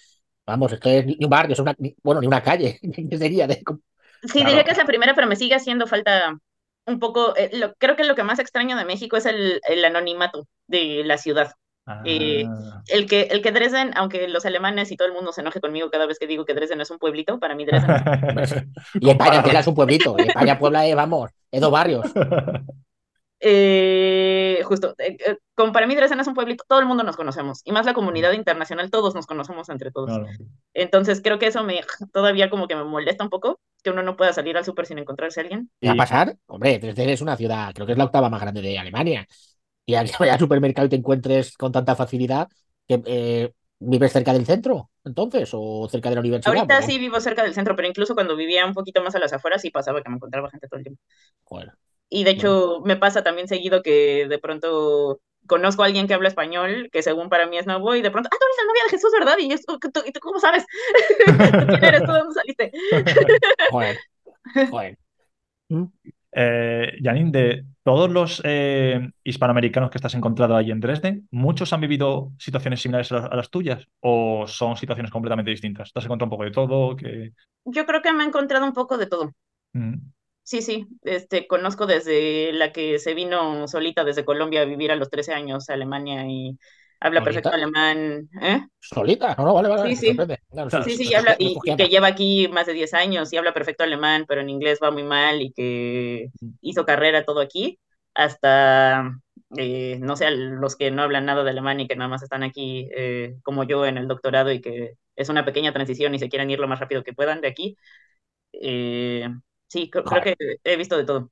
Vamos, esto es ni un barrio, es una, ni- bueno, ni una calle, ¿qué sería? De- Sí, Claro. diría que es la primera, pero me sigue haciendo falta un poco, eh, lo- creo que lo que más extraño de México es el, el anonimato de la ciudad. Eh, Ah. El que, el que Dresden, aunque los alemanes y todo el mundo se enoje conmigo cada vez que digo que Dresden es un pueblito, para mí Dresden es Y España entera es un pueblito, España, Puebla, es, vamos, es dos barrios. Eh, justo, eh, eh, como para mí Dresden es un pueblito, todo el mundo nos conocemos, y más la comunidad internacional, todos nos conocemos entre todos. Claro. Entonces creo que eso me todavía como que me molesta un poco, que uno no pueda salir al súper sin encontrarse a alguien. ¿Qué va a Y- pasar? Hombre, Dresden es una ciudad, creo que es la octava más grande de Alemania. Y al supermercado y te encuentres con tanta facilidad que eh, vives cerca del centro, entonces, o cerca de la universidad. Ahorita sí vivo cerca del centro, pero incluso cuando vivía un poquito más a las afueras sí pasaba que me encontraba gente todo el tiempo. joder. Y de hecho me pasa también seguido que de pronto conozco a alguien que habla español, que según para mí es nuevo, y de pronto, ah, tú eres la novia de Jesús, ¿verdad? Y, yo, ¿tú, ¿y tú cómo sabes? ¿Tú ¿Quién eres? ¿Tú de dónde saliste? Joder. Joder. ¿Mm? Eh, Janine, de todos los eh, hispanoamericanos que estás encontrado ahí en Dresden, ¿muchos han vivido situaciones similares a las, a las tuyas o son situaciones completamente distintas? ¿Te has encontrado un poco de todo? Que... Yo creo que me he encontrado un poco de todo. Mm. Sí, sí, este, conozco desde la que se vino solita desde Colombia a vivir a los 13 años a Alemania y habla ¿Solita? perfecto alemán, ¿eh? Solita, no, no, vale, vale, Sí, sí. Sí, sí, y habla, y, y que lleva aquí más de 10 años y habla perfecto alemán, pero en inglés va muy mal y que hizo carrera todo aquí, hasta, eh, no sé, los que no hablan nada de alemán y que nada más están aquí eh, como yo en el doctorado y que es una pequeña transición y se quieren ir lo más rápido que puedan de aquí. Eh, sí, creo, que he visto de todo.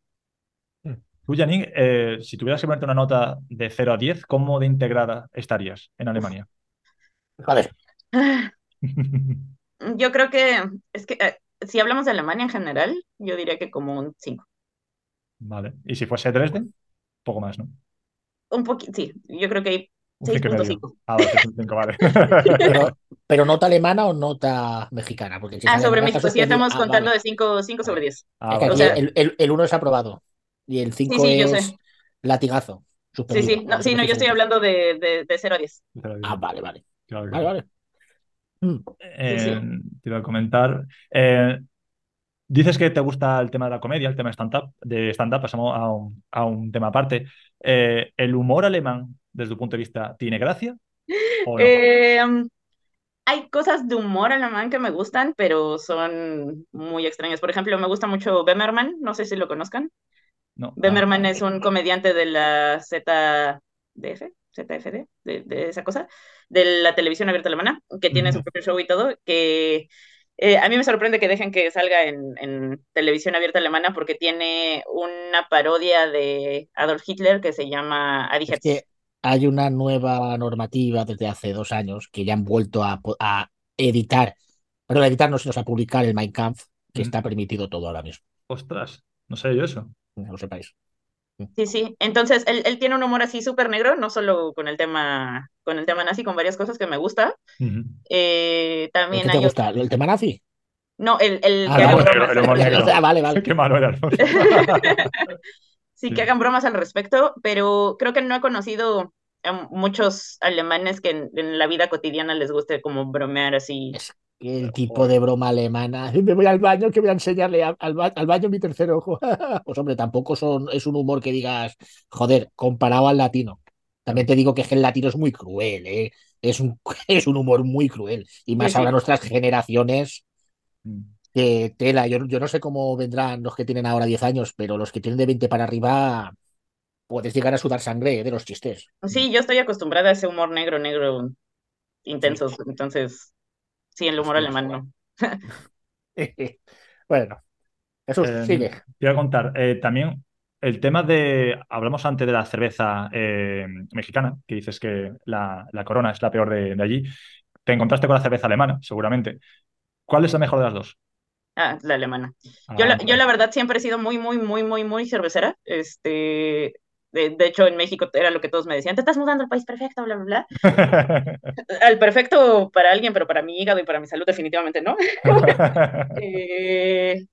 Tú, Janine, eh, si tuvieras que ponerte una nota de 0 a 10, ¿cómo de integrada estarías en Alemania? Joder, Yo creo que es que eh, si hablamos de Alemania en general, yo diría que como un 5. Vale. ¿Y si fuese Dresden? Un poco más, ¿no? Un poquito, sí, yo creo que hay Un cinco y medio. 6.5. Ah, vale, es un cinco, vale. Pero, pero nota alemana o nota mexicana. Porque si Ah, sobre México, sí, estamos. Ah, contando vale. de 5, 5 sobre 10. Ah, Es que vale. o sea- el, el, el 1 es aprobado y el 5 sí, yo es sé. latigazo. Sí, suspendido. sí, no, sí, no, yo estoy hablando de, de, de 0 a 10. Ah, vale, vale. Claro, Vale, claro. vale. Mm. Eh, Sí, Te iba a comentar. eh, dices que te gusta el tema de la comedia, el tema de stand-up, de stand-up, pasamos a un, a un tema aparte. Eh, ¿el humor alemán, desde tu punto de vista, tiene gracia o no? Eh, hay cosas de humor alemán que me gustan, pero son muy extrañas. Por ejemplo, me gusta mucho Bemerman, no sé si lo conozcan. No. Bemerman es un comediante de la ZDF, ZFD, de, de esa cosa, de la televisión abierta alemana, que tiene su propio show y todo, que eh, a mí me sorprende que dejen que salga en, en televisión abierta alemana porque tiene una parodia de Adolf Hitler que se llama Adi Es que hay una nueva normativa desde hace dos años que ya han vuelto a, a editar, perdón, a editar no, sino a publicar el Mein Kampf, que Mm. está permitido todo ahora mismo. Ostras, no sé yo eso. No lo sepáis. Sí, sí. Entonces, él, él tiene un humor así súper negro, no solo con el tema, con el tema nazi, con varias cosas que me gusta. Eh, ¿El también qué te hay gusta? ¿El tema nazi? No, el, el Ah, que El- el humor negro. Ah, vale, vale. Qué malo era. Sí, Sí. que hagan bromas al respecto, pero creo que no he conocido a muchos alemanes que en, en la vida cotidiana les guste como bromear así. Es que el tipo de broma alemana. Me voy al baño que voy a enseñarle a- al, ba- al baño mi tercer ojo. Pues hombre, tampoco son, es un humor que digas, joder, comparado al latino. También te digo que el latino es muy cruel, ¿eh? Es un, es un humor muy cruel. Y más Sí, sí. ahora nuestras generaciones Mm. Que tela. Yo, yo no sé cómo vendrán los que tienen ahora 10 años, pero los que tienen de 20 para arriba puedes llegar a sudar sangre ¿eh? de los chistes. Sí, yo estoy acostumbrada a ese humor negro, negro, intenso, entonces, sí, el humor alemán no. bueno, Jesús, Eh, sigue. Te iba a contar, eh, también el tema de, hablamos antes de la cerveza eh, mexicana, que dices que la, la Corona es la peor de, de allí. Te encontraste con la cerveza alemana, seguramente. ¿Cuál es la mejor de las dos? Ah, la alemana. Ah, Yo la, yo la verdad siempre he sido muy, muy, muy, muy, muy cervecera. Este, de, de hecho, en México era lo que todos me decían, te estás mudando al país perfecto, bla, bla, bla. Al perfecto para alguien, pero para mi hígado y para mi salud definitivamente no. Eh,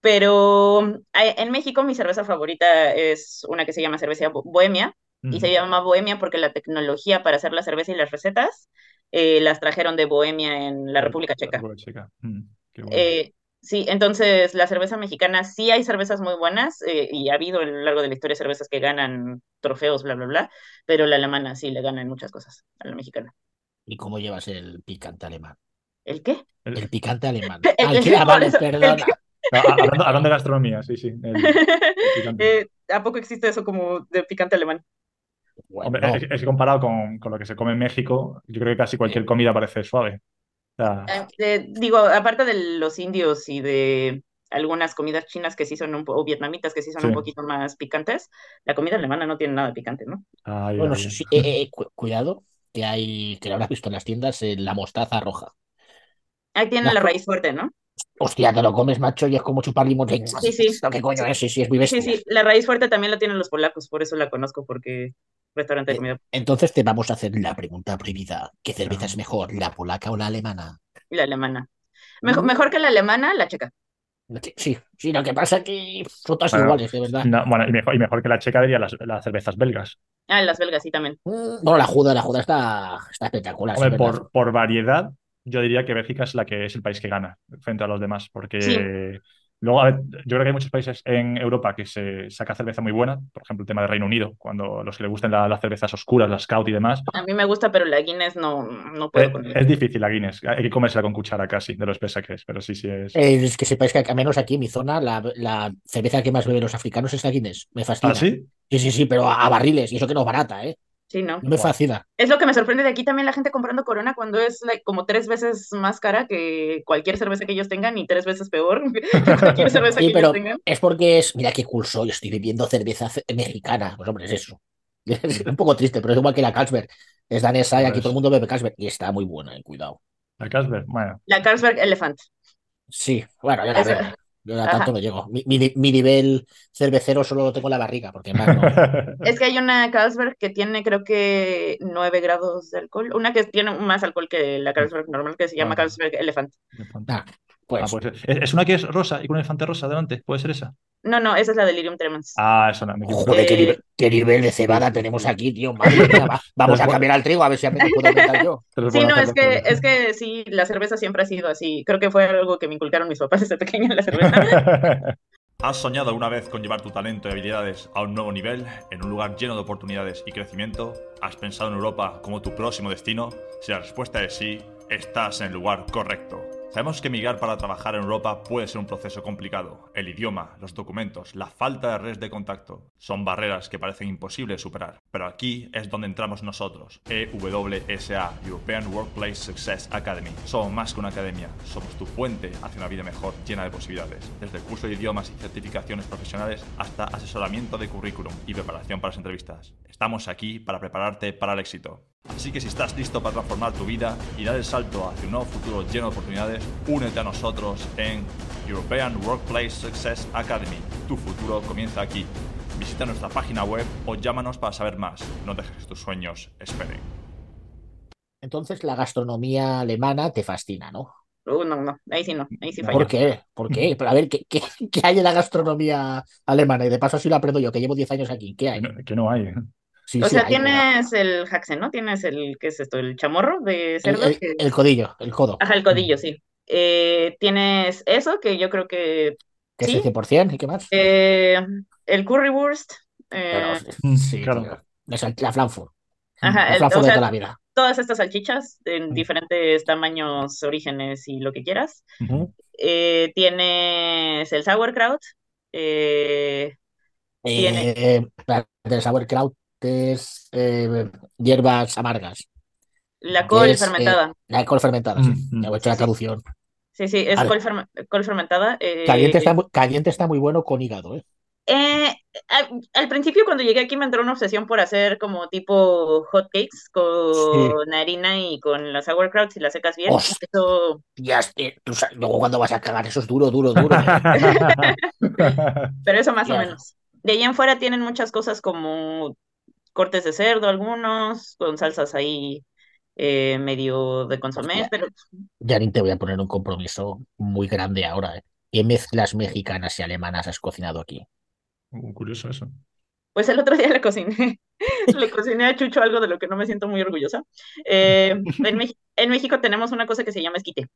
pero eh, en México mi cerveza favorita es una que se llama cerveza Bo- Bohemia y se llama Bohemia porque la tecnología para hacer la cerveza y las recetas eh, las trajeron de Bohemia en la República Checa. República Checa. Mm, qué bueno. Eh, sí, entonces la cerveza mexicana sí hay cervezas muy buenas eh, y ha habido a lo largo de la historia cervezas que ganan trofeos, bla, bla, bla, pero la alemana sí le gana en muchas cosas a la mexicana. ¿Y cómo llevas el picante alemán? ¿El qué? El- El picante alemán. El- eso, el perdona. que- Ah, ah, hablando, hablando de gastronomía, sí, sí. Eh, ¿a poco existe eso como de picante alemán? Bueno, Hombre, es, es comparado con, con lo que se come en México, yo creo que casi cualquier comida parece suave. O sea, Eh, digo, aparte de los indios y de algunas comidas chinas que sí son un o vietnamitas que sí son Sí. un poquito más picantes, la comida alemana no tiene nada de picante, ¿no? ay, bueno, ay, sí, eh, eh, cu- cuidado, que hay, que lo habrás visto en las tiendas, eh, la mostaza roja. Ahí tiene la raíz fuerte, ¿no? Hostia, te lo comes, macho, y es como chupar limón. Sí, sí. ¿Lo que coño es? Sí, sí, es muy Sí, bestia. sí, la raíz fuerte también la tienen los polacos, por eso la conozco, porque restaurante de Eh, comida Entonces te vamos a hacer la pregunta prohibida. ¿Qué cerveza es mejor, la polaca o la alemana? y la alemana. Mejor, Mm. mejor que la alemana, la checa. Sí, sí, lo que pasa es que son todas Bueno, iguales, de verdad. No, bueno, y mejor, y mejor que la checa diría las, las cervezas belgas. Ah, las belgas sí también. Mm, Bueno, la juda, la juda está, está espectacular, sí, Hombre, por, por variedad, yo diría que Bélgica es la que es el país que gana frente a los demás, porque Sí. luego a ver, yo creo que hay muchos países en Europa que se saca cerveza muy buena, por ejemplo el tema de Reino Unido, cuando los que le gustan la- las cervezas oscuras, las Scout y demás, A mí me gusta, pero la Guinness no, no puedo eh, con ella. es difícil la Guinness, hay que comérsela con cuchara casi, de lo espesa que es, pero sí, sí es. Eh, es que sepáis que al menos aquí en mi zona la, la cerveza que más beben los africanos es la Guinness. Me fascina. ¿Ah, sí? Sí, sí, sí, pero a, a barriles, y eso que no es barata, ¿eh? Sí, ¿no? Me fascina. Es lo que me sorprende de aquí también la gente comprando Corona cuando es like, como tres veces más cara que cualquier cerveza que ellos tengan y tres veces peor que cualquier cerveza Sí, que pero ellos tengan. es porque es, mira qué cool soy, estoy bebiendo cerveza ce- mexicana. Pues hombre, es eso. Es un poco triste, pero es igual que la Carlsberg. Es danesa y aquí Pues- todo el mundo bebe Carlsberg. Y está muy buena, eh, cuidado. La Carlsberg, bueno, La Carlsberg Elephant. Sí, bueno, ya la. Yo a tanto no llego. Mi, mi- mi nivel cervecero solo lo tengo en la barriga, porque más no. Es que hay una Carlsberg que tiene creo que 9 grados de alcohol. Una que tiene más alcohol que la Carlsberg normal, que se llama Ah. Carlsberg Elephant. Ah, Ah, pues, puede ser. ¿Es una que es rosa y con un elefante rosa delante? ¿Puede ser esa? No, no, esa es la Delirium Tremens. Ah, eso no, me equivoco. joder, qué Eh, nivel, qué nivel de cebada tenemos aquí, tío. Madre mía, va- vamos a Pues cambiar al trigo a ver si a mí me puedo aumentar yo. Sí, no, es que, es que sí, la cerveza siempre ha sido así. Creo que fue algo que me inculcaron mis papás desde pequeña, la cerveza. ¿Has soñado alguna vez con llevar tu talento y habilidades a un nuevo nivel, en un lugar lleno de oportunidades y crecimiento? ¿Has pensado en Europa como tu próximo destino? Si la respuesta es sí, estás en el lugar correcto. Sabemos que emigrar para trabajar en Europa puede ser un proceso complicado. El idioma, los documentos, la falta de redes de contacto son barreras que parecen imposibles superar. Pero aquí es donde entramos nosotros, EWSA, European Workplace Success Academy. Somos más que una academia, somos tu puente hacia una vida mejor llena de posibilidades. Desde el curso de idiomas y certificaciones profesionales hasta asesoramiento de currículum y preparación para las entrevistas. Estamos aquí para prepararte para el éxito. Así que si estás listo para transformar tu vida y dar el salto hacia un nuevo futuro lleno de oportunidades, únete a nosotros en European Workplace Success Academy. Tu futuro comienza aquí. Visita nuestra página web o llámanos para saber más. No dejes que tus sueños esperen. Entonces la gastronomía alemana te fascina, ¿no? Uh, no, no, ahí sí no, ahí sí No. falló. ¿Por qué? ¿Por qué? Pero a ver, ¿qué, qué, qué hay en la gastronomía alemana? Y de paso así lo aprendo yo, que llevo 10 años aquí. ¿Qué Que hay? no, que no hay. Sí, O sí sea, tienes el Haxen, ¿no? Tienes el, ¿qué es esto? El chamorro de el, cerdo. el- que- el codillo, el codo, Ajá, el codillo, sí. Eh, tienes eso, que yo creo que que sí. es el 100% y qué más. Eh, el currywurst. Eh, sí, claro. tío. La, la Frankfurt, ajá, la el- Frankfurt o de toda la vida. todas estas salchichas en Mm. diferentes tamaños, orígenes y lo que quieras. Eh, tienes el sauerkraut. eh, tiene- Eh, la es eh, hierbas amargas. la col es, eh, fermentada. La col fermentada, sí. Mm, mm. He hecho la Sí. traducción. Sí, sí, es col, ferme- col fermentada. eh, Caliente está, muy, caliente está muy bueno con hígado, ¿eh? Eh, al, al principio cuando llegué aquí me entró una obsesión por hacer como tipo hot cakes con harina y con las sauerkrauts y las secas bien. Eso, Ya, tú sabes, luego cuando vas a cagar, eso es duro, duro, duro. ¿eh? pero eso más o menos. De ahí en fuera tienen muchas cosas como cortes de cerdo, algunos, con salsas ahí eh, medio de consomé, pero Janine, te voy a poner un compromiso muy grande ahora, ¿eh? ¿Qué mezclas mexicanas y alemanas has cocinado aquí? Uh, curioso eso. pues el otro día le cociné, le cociné a Chucho algo de lo que no me siento muy orgullosa. Eh, en, Mex- en México tenemos una cosa que se llama esquite.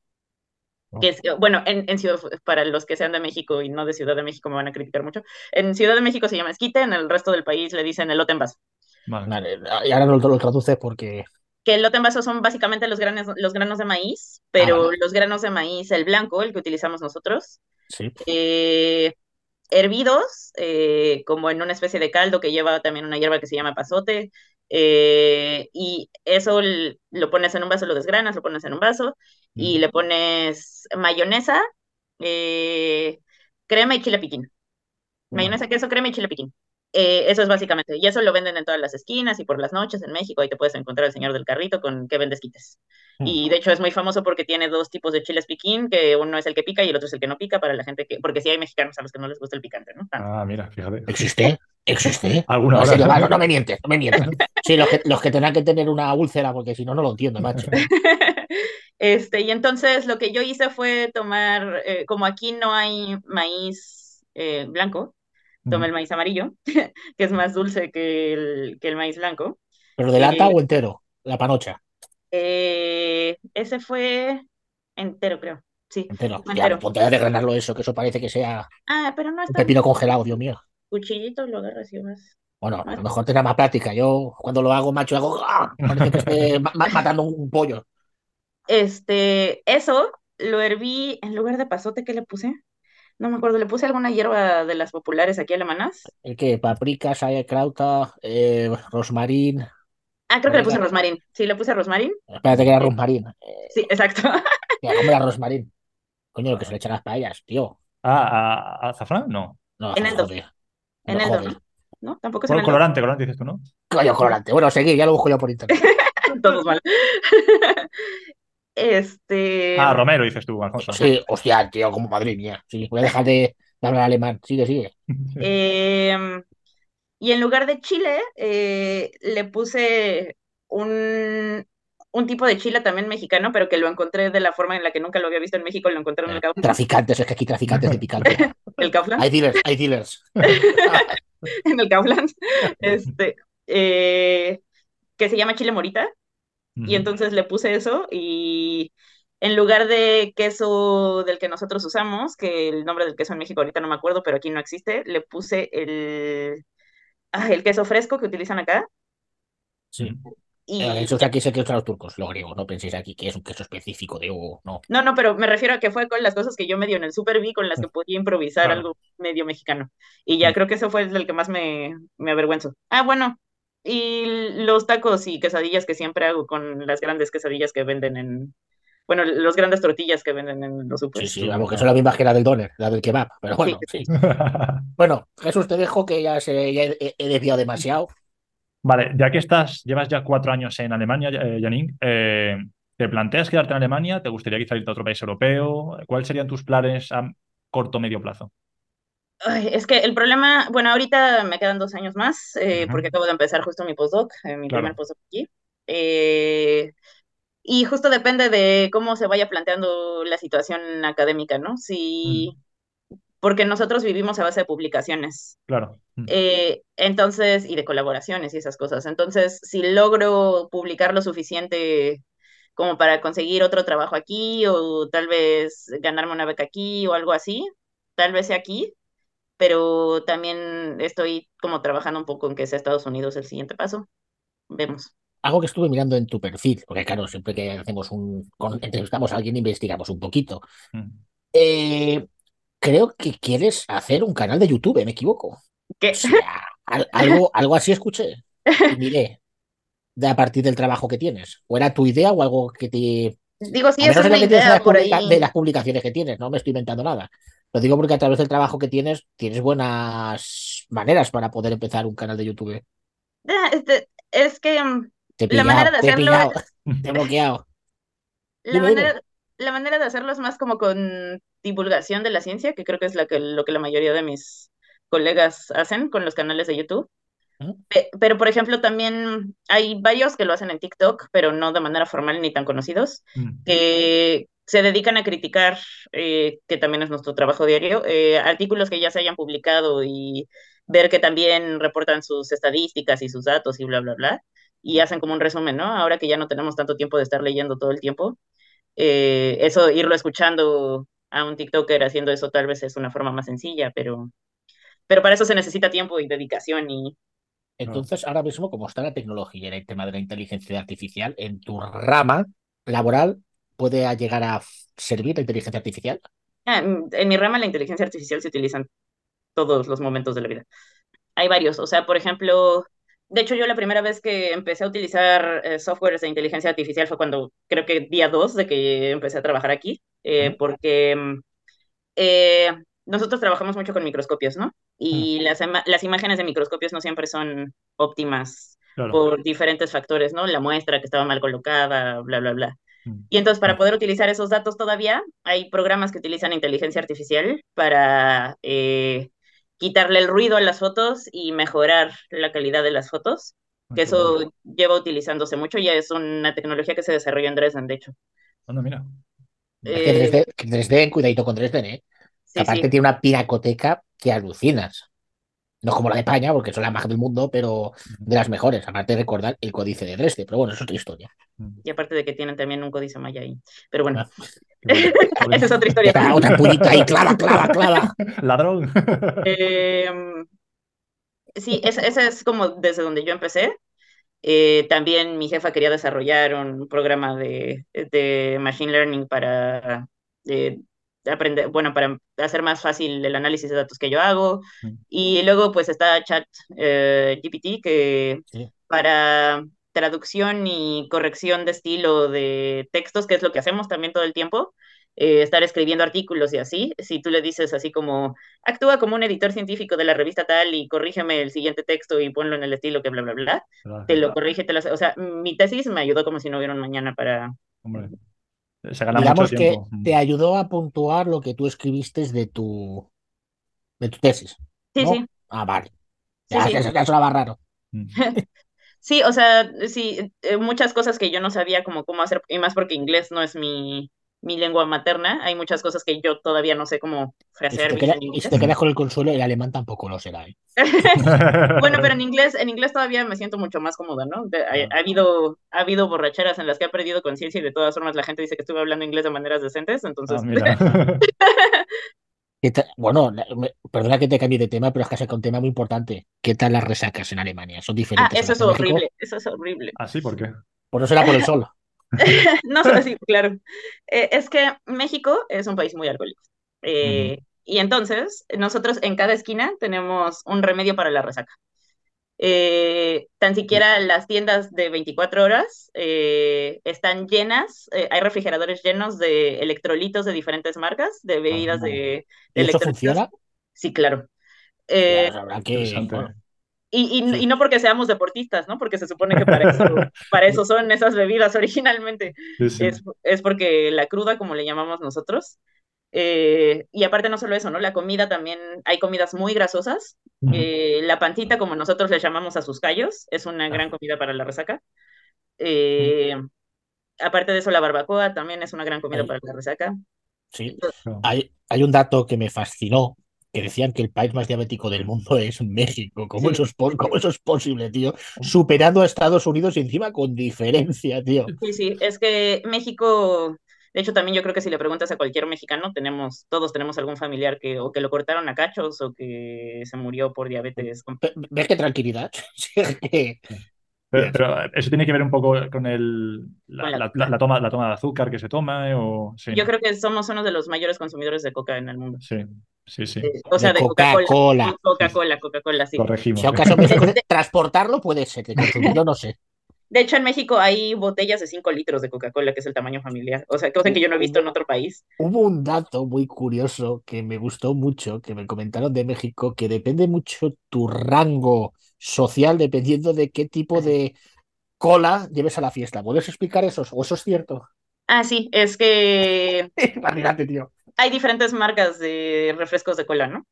Que es, bueno, en, en Ciudad, para los que sean de México y no de Ciudad de México me van a criticar mucho. En Ciudad de México se llama esquite, en el resto del país le dicen elote en vaso. Vale. Vale, y ahora lo, lo traduces porque Que el elote en vaso son básicamente los granos, los granos de maíz, pero Ah, vale. los granos de maíz, el blanco, el que utilizamos nosotros, sí. eh, hervidos, eh, como en una especie de caldo que lleva también una hierba que se llama pasote, eh, y eso lo pones en un vaso, lo desgranas, lo pones en un vaso, y le pones mayonesa, eh, crema y chile piquín. Mayonesa, queso, crema y chile piquín. Eh, eso es básicamente, y eso lo venden en todas las esquinas y por las noches en México, ahí te puedes encontrar el señor del carrito con que vende esquites. Mm. Y de hecho es muy famoso porque tiene dos tipos de chiles piquín, que uno es el que pica y el otro es el que no pica para la gente que, porque sí hay mexicanos a los que no les gusta el picante, ¿no? Tanto. Ah, mira, fíjate. ¿Existe? ¿Existe? Alguna No, serio, no, no me mientes, no me mientes. Sí, los que, los que tendrán que tener una úlcera, porque si no, no lo entiendo, macho. Este, y entonces lo que yo hice fue tomar, eh, como aquí no hay maíz eh, blanco, tomé el maíz amarillo, que es más dulce que el, que el maíz blanco. ¿Pero de lata Eh, o entero? La panocha, Eh, ese fue entero, creo. Sí, entero. Ya, entero. ponte a desgranarlo eso, que eso parece que sea Ah, pero no un está pepino congelado, Dios mío. cuchillito, lo agarras y vas. Bueno, a lo mejor tendrá más práctica. Yo cuando lo hago, macho, hago... ¡ah! Parece que esté ma- ma- matando un pollo. Este, eso lo herví en lugar de pasote que le puse. No me acuerdo, le puse alguna hierba de las populares aquí alemanas. ¿El qué? Paprika, sauerkraut, eh, rosmarín. Ah, creo que le puse rosmarín. Sí, le puse rosmarín. Espérate que era rosmarín. Eh, Sí, exacto. mira, ¿cómo era rosmarín? Coño, lo que se le echa a las paellas, tío. Ah, ¿a, a azafrán? No. No, Eneldo. Eneldo. ¿no? Tampoco es Bueno, colorante, colorante dices tú, ¿no? Coño, colorante. Bueno, seguir, ya lo busco yo por internet. Todos mal. Este. Ah, Romero, dices tú, Alfonso. Sí, hostia, tío, como madre mía. Sí, voy a dejar de, de hablar alemán. Sigue, sigue. Em, y en lugar de chile, eh, le puse un, un tipo de chile también mexicano, pero que lo encontré de la forma en la que nunca lo había visto en México, lo encontré en el Kaufland. Traficantes, es que aquí traficantes de picante. ¿El Kaufland? Hay dealers, hay dealers. en el Kaufland. Este, eh, que se llama chile morita. Y entonces le puse eso y en lugar de queso del que nosotros usamos, que el nombre del queso en México ahorita no me acuerdo, pero aquí no existe, le puse el, ah, el queso fresco que utilizan acá. Sí. Y, Eh, Eso que aquí se que usan los turcos, los griegos. No penséis aquí que es un queso específico de Hugo, no. no, no, pero me refiero a que fue con las cosas que yo medio en el super vi con las que podía improvisar Claro. algo medio mexicano. Y ya Mm. creo que eso fue el que más me, me avergüenzo. Ah, bueno, y los tacos y quesadillas que siempre hago con las grandes quesadillas que venden en, bueno, los grandes tortillas que venden en los Sí, supers. sí, vamos, que son las mismas que la del doner, la del kebab. Pero bueno, sí. Bueno, Jesús, te dejo que ya, se, ya he, he desviado demasiado. Vale, ya que estás, llevas ya cuatro años en Alemania, eh, Janine, eh, ¿te planteas quedarte en Alemania? ¿Te gustaría quizá irte a otro país europeo? ¿Cuáles serían tus planes a corto o medio plazo? Ay, es que el problema, bueno, ahorita me quedan dos años más, eh, porque acabo de empezar justo mi postdoc, eh, mi Claro. primer postdoc aquí. Eh, y justo depende de cómo se vaya planteando la situación académica, ¿no? Si, porque nosotros vivimos a base de publicaciones. Claro. Mm. Entonces, y de colaboraciones y esas cosas. Entonces, si logro publicar lo suficiente como para conseguir otro trabajo aquí o tal vez ganarme una beca aquí o algo así, tal vez sea aquí, pero también estoy como trabajando un poco en que sea Estados Unidos el siguiente paso. Vemos. Algo que estuve mirando en tu perfil, porque claro, siempre que hacemos un, con- entrevistamos a alguien, investigamos un poquito. Mm. Eh, creo que quieres hacer un canal de YouTube, ¿me equivoco? ¿Qué? O sea, al- algo, algo así escuché y miré de a partir del trabajo que tienes. ¿O era tu idea o algo que te... Digo, sí, es de idea las, por publica- ahí. de las publicaciones que tienes, no me estoy inventando nada. Lo digo porque a través del trabajo que tienes, tienes buenas maneras para poder empezar un canal de YouTube. Ah, este, es que mm, Te La manera de te he hacerlo pillado, te he bloqueado. La Dime, dime. manera, la manera de hacerlo es más como con divulgación de la ciencia, que creo que es la que, lo que la mayoría de mis colegas hacen con los canales de YouTube. Pero, por ejemplo, también hay varios que lo hacen en TikTok, pero no de manera formal ni tan conocidos, Mm. que se dedican a criticar, eh, que también es nuestro trabajo diario, eh, artículos que ya se hayan publicado y ver que también reportan sus estadísticas y sus datos y bla, bla, bla, y hacen como un resumen, ¿no? Ahora que ya no tenemos tanto tiempo de estar leyendo todo el tiempo, eh, eso, irlo escuchando a un TikToker haciendo eso tal vez es una forma más sencilla, pero, pero para eso se necesita tiempo y dedicación y Entonces, ahora mismo, como está la tecnología y el tema de la inteligencia artificial, en tu rama laboral, ¿puede llegar a servir la inteligencia artificial? Ah, en en mi rama la inteligencia artificial se utiliza en todos los momentos de la vida. Hay varios, o sea, por ejemplo, de hecho yo la primera vez que empecé a utilizar eh, softwares de inteligencia artificial fue cuando creo que día dos de que empecé a trabajar aquí, eh, porque mm, eh, nosotros trabajamos mucho con microscopios, ¿no? Y las, las imágenes de microscopios no siempre son óptimas Claro. por diferentes factores, ¿no? La muestra que estaba mal colocada, bla, bla, bla. Y entonces, para poder utilizar esos datos todavía, hay programas que utilizan inteligencia artificial para eh, quitarle el ruido a las fotos y mejorar la calidad de las fotos, que Ah, bueno. eso lleva utilizándose mucho, ya es una tecnología que se desarrolló en Dresden, de hecho. Anda, mira. Es que Eh, 3D, que 3D, cuidadito con 3D, ¿eh? sí, Aparte sí. tiene una pinacoteca que alucinas. No como la de España, porque son las más del mundo, pero de las mejores. Aparte de recordar el códice de Dresde. Pero bueno, es otra historia. Y aparte de que tienen también un códice maya ahí. Pero bueno, Ah, esa es otra historia. Otra, otra puñita ahí, clava, clava, clava. Ladrón. Eh, sí, es- ese es como desde donde yo empecé. Eh, también mi jefa quería desarrollar un programa de, de Machine Learning para eh, aprender, bueno, para hacer más fácil el análisis de datos que yo hago. Mm. Y luego pues está Chat eh, GPT que Sí. para traducción y corrección de estilo de textos, que es lo que hacemos también todo el tiempo, eh, estar escribiendo artículos y así, si tú le dices así como, actúa como un editor científico de la revista tal y corrígeme el siguiente texto y ponlo en el estilo que bla, bla, bla, te lo corrige, te lo. O sea, mi tesis me ayudó como si no hubiera un mañana para, Hombre. Se gana Digamos mucho que tiempo. Te ayudó a puntuar lo que tú escribiste de tu, de tu tesis. Sí, ¿no? sí, Ah, vale. Ya, sí. ya sonaba raro. Sí, o sea, sí, eh, muchas cosas que yo no sabía como cómo hacer, y más porque inglés no es mi, mi lengua materna, hay muchas cosas que yo todavía no sé cómo Y si, frasear te queda- y si te quedas con el consuelo, el alemán tampoco lo será. ¿eh? Bueno, pero en inglés, en inglés todavía me siento mucho más cómoda, ¿no? De- ha, ha habido, ha habido borracheras en las que he perdido conciencia y de todas formas la gente dice que estuve hablando inglés de maneras decentes, entonces Ah, mira. ¿Qué tal- Bueno, perdona que te cambie de tema, pero es que has sacado un tema muy importante. ¿Qué tal las resacas en Alemania? ¿Son Ah, diferentes a eso es México? horrible, eso es horrible. ¿Ah, sí? ¿Por qué? Por eso será por el sol. No sé si, claro. Eh, es que México es un país muy alcohólico. Eh, Y entonces, nosotros en cada esquina tenemos un remedio para la resaca. Eh, tan siquiera las tiendas de 24 horas eh, están llenas, eh, hay refrigeradores llenos de electrolitos de diferentes marcas, de bebidas de, de ¿Y eso electrolitos. funciona? Sí, claro. Habrá que. Interesante. bueno, y, y- Sí. y no porque seamos deportistas, ¿no? Porque se supone que para eso, para eso son esas bebidas originalmente. Sí, sí. Es, es porque la cruda, como le llamamos nosotros, eh, y aparte no solo eso, ¿no? La comida también, hay comidas muy grasosas. Ujú. Eh, la pancita, como nosotros le llamamos a sus callos, es una gran comida para la resaca. Eh, aparte de eso, la barbacoa también es una gran comida Ay. para la resaca. sí. Claro. Hay, hay un dato que me fascinó, que decían que el país más diabético del mundo es México. ¿Cómo, Sí. eso, es, cómo eso es posible, tío? Superando a Estados Unidos y encima con diferencia, tío. Sí, sí, es que México, de hecho también yo creo que si le preguntas a cualquier mexicano, tenemos, todos tenemos algún familiar que o que lo cortaron a cachos o que se murió por diabetes. Ve- ¿Ves qué tranquilidad? Que- Pero, eso tiene que ver un poco con el, la, Con la- la- la- la toma, la toma de azúcar que se toma, ¿eh? o sí, Yo creo que somos uno de los mayores consumidores de coca en el mundo. Sí, sí, sí. Eh, o sea, De de Coca-Cola. Coca-Cola. Coca-Cola, sí. Corregimos. Si acaso México, transportarlo puede ser, de consumirlo no sé. De hecho, en México hay botellas de 5 litros de Coca-Cola, que es el tamaño familiar. O sea, cosa que yo no he visto en otro país. Hubo un dato muy curioso que me gustó mucho, que me comentaron de México, que depende mucho tu rango social dependiendo de qué tipo de cola lleves a la fiesta. ¿Puedes explicar eso? ¿O eso es cierto? Ah, sí, es que Imagínate, tío. hay diferentes marcas de refrescos de cola, ¿no?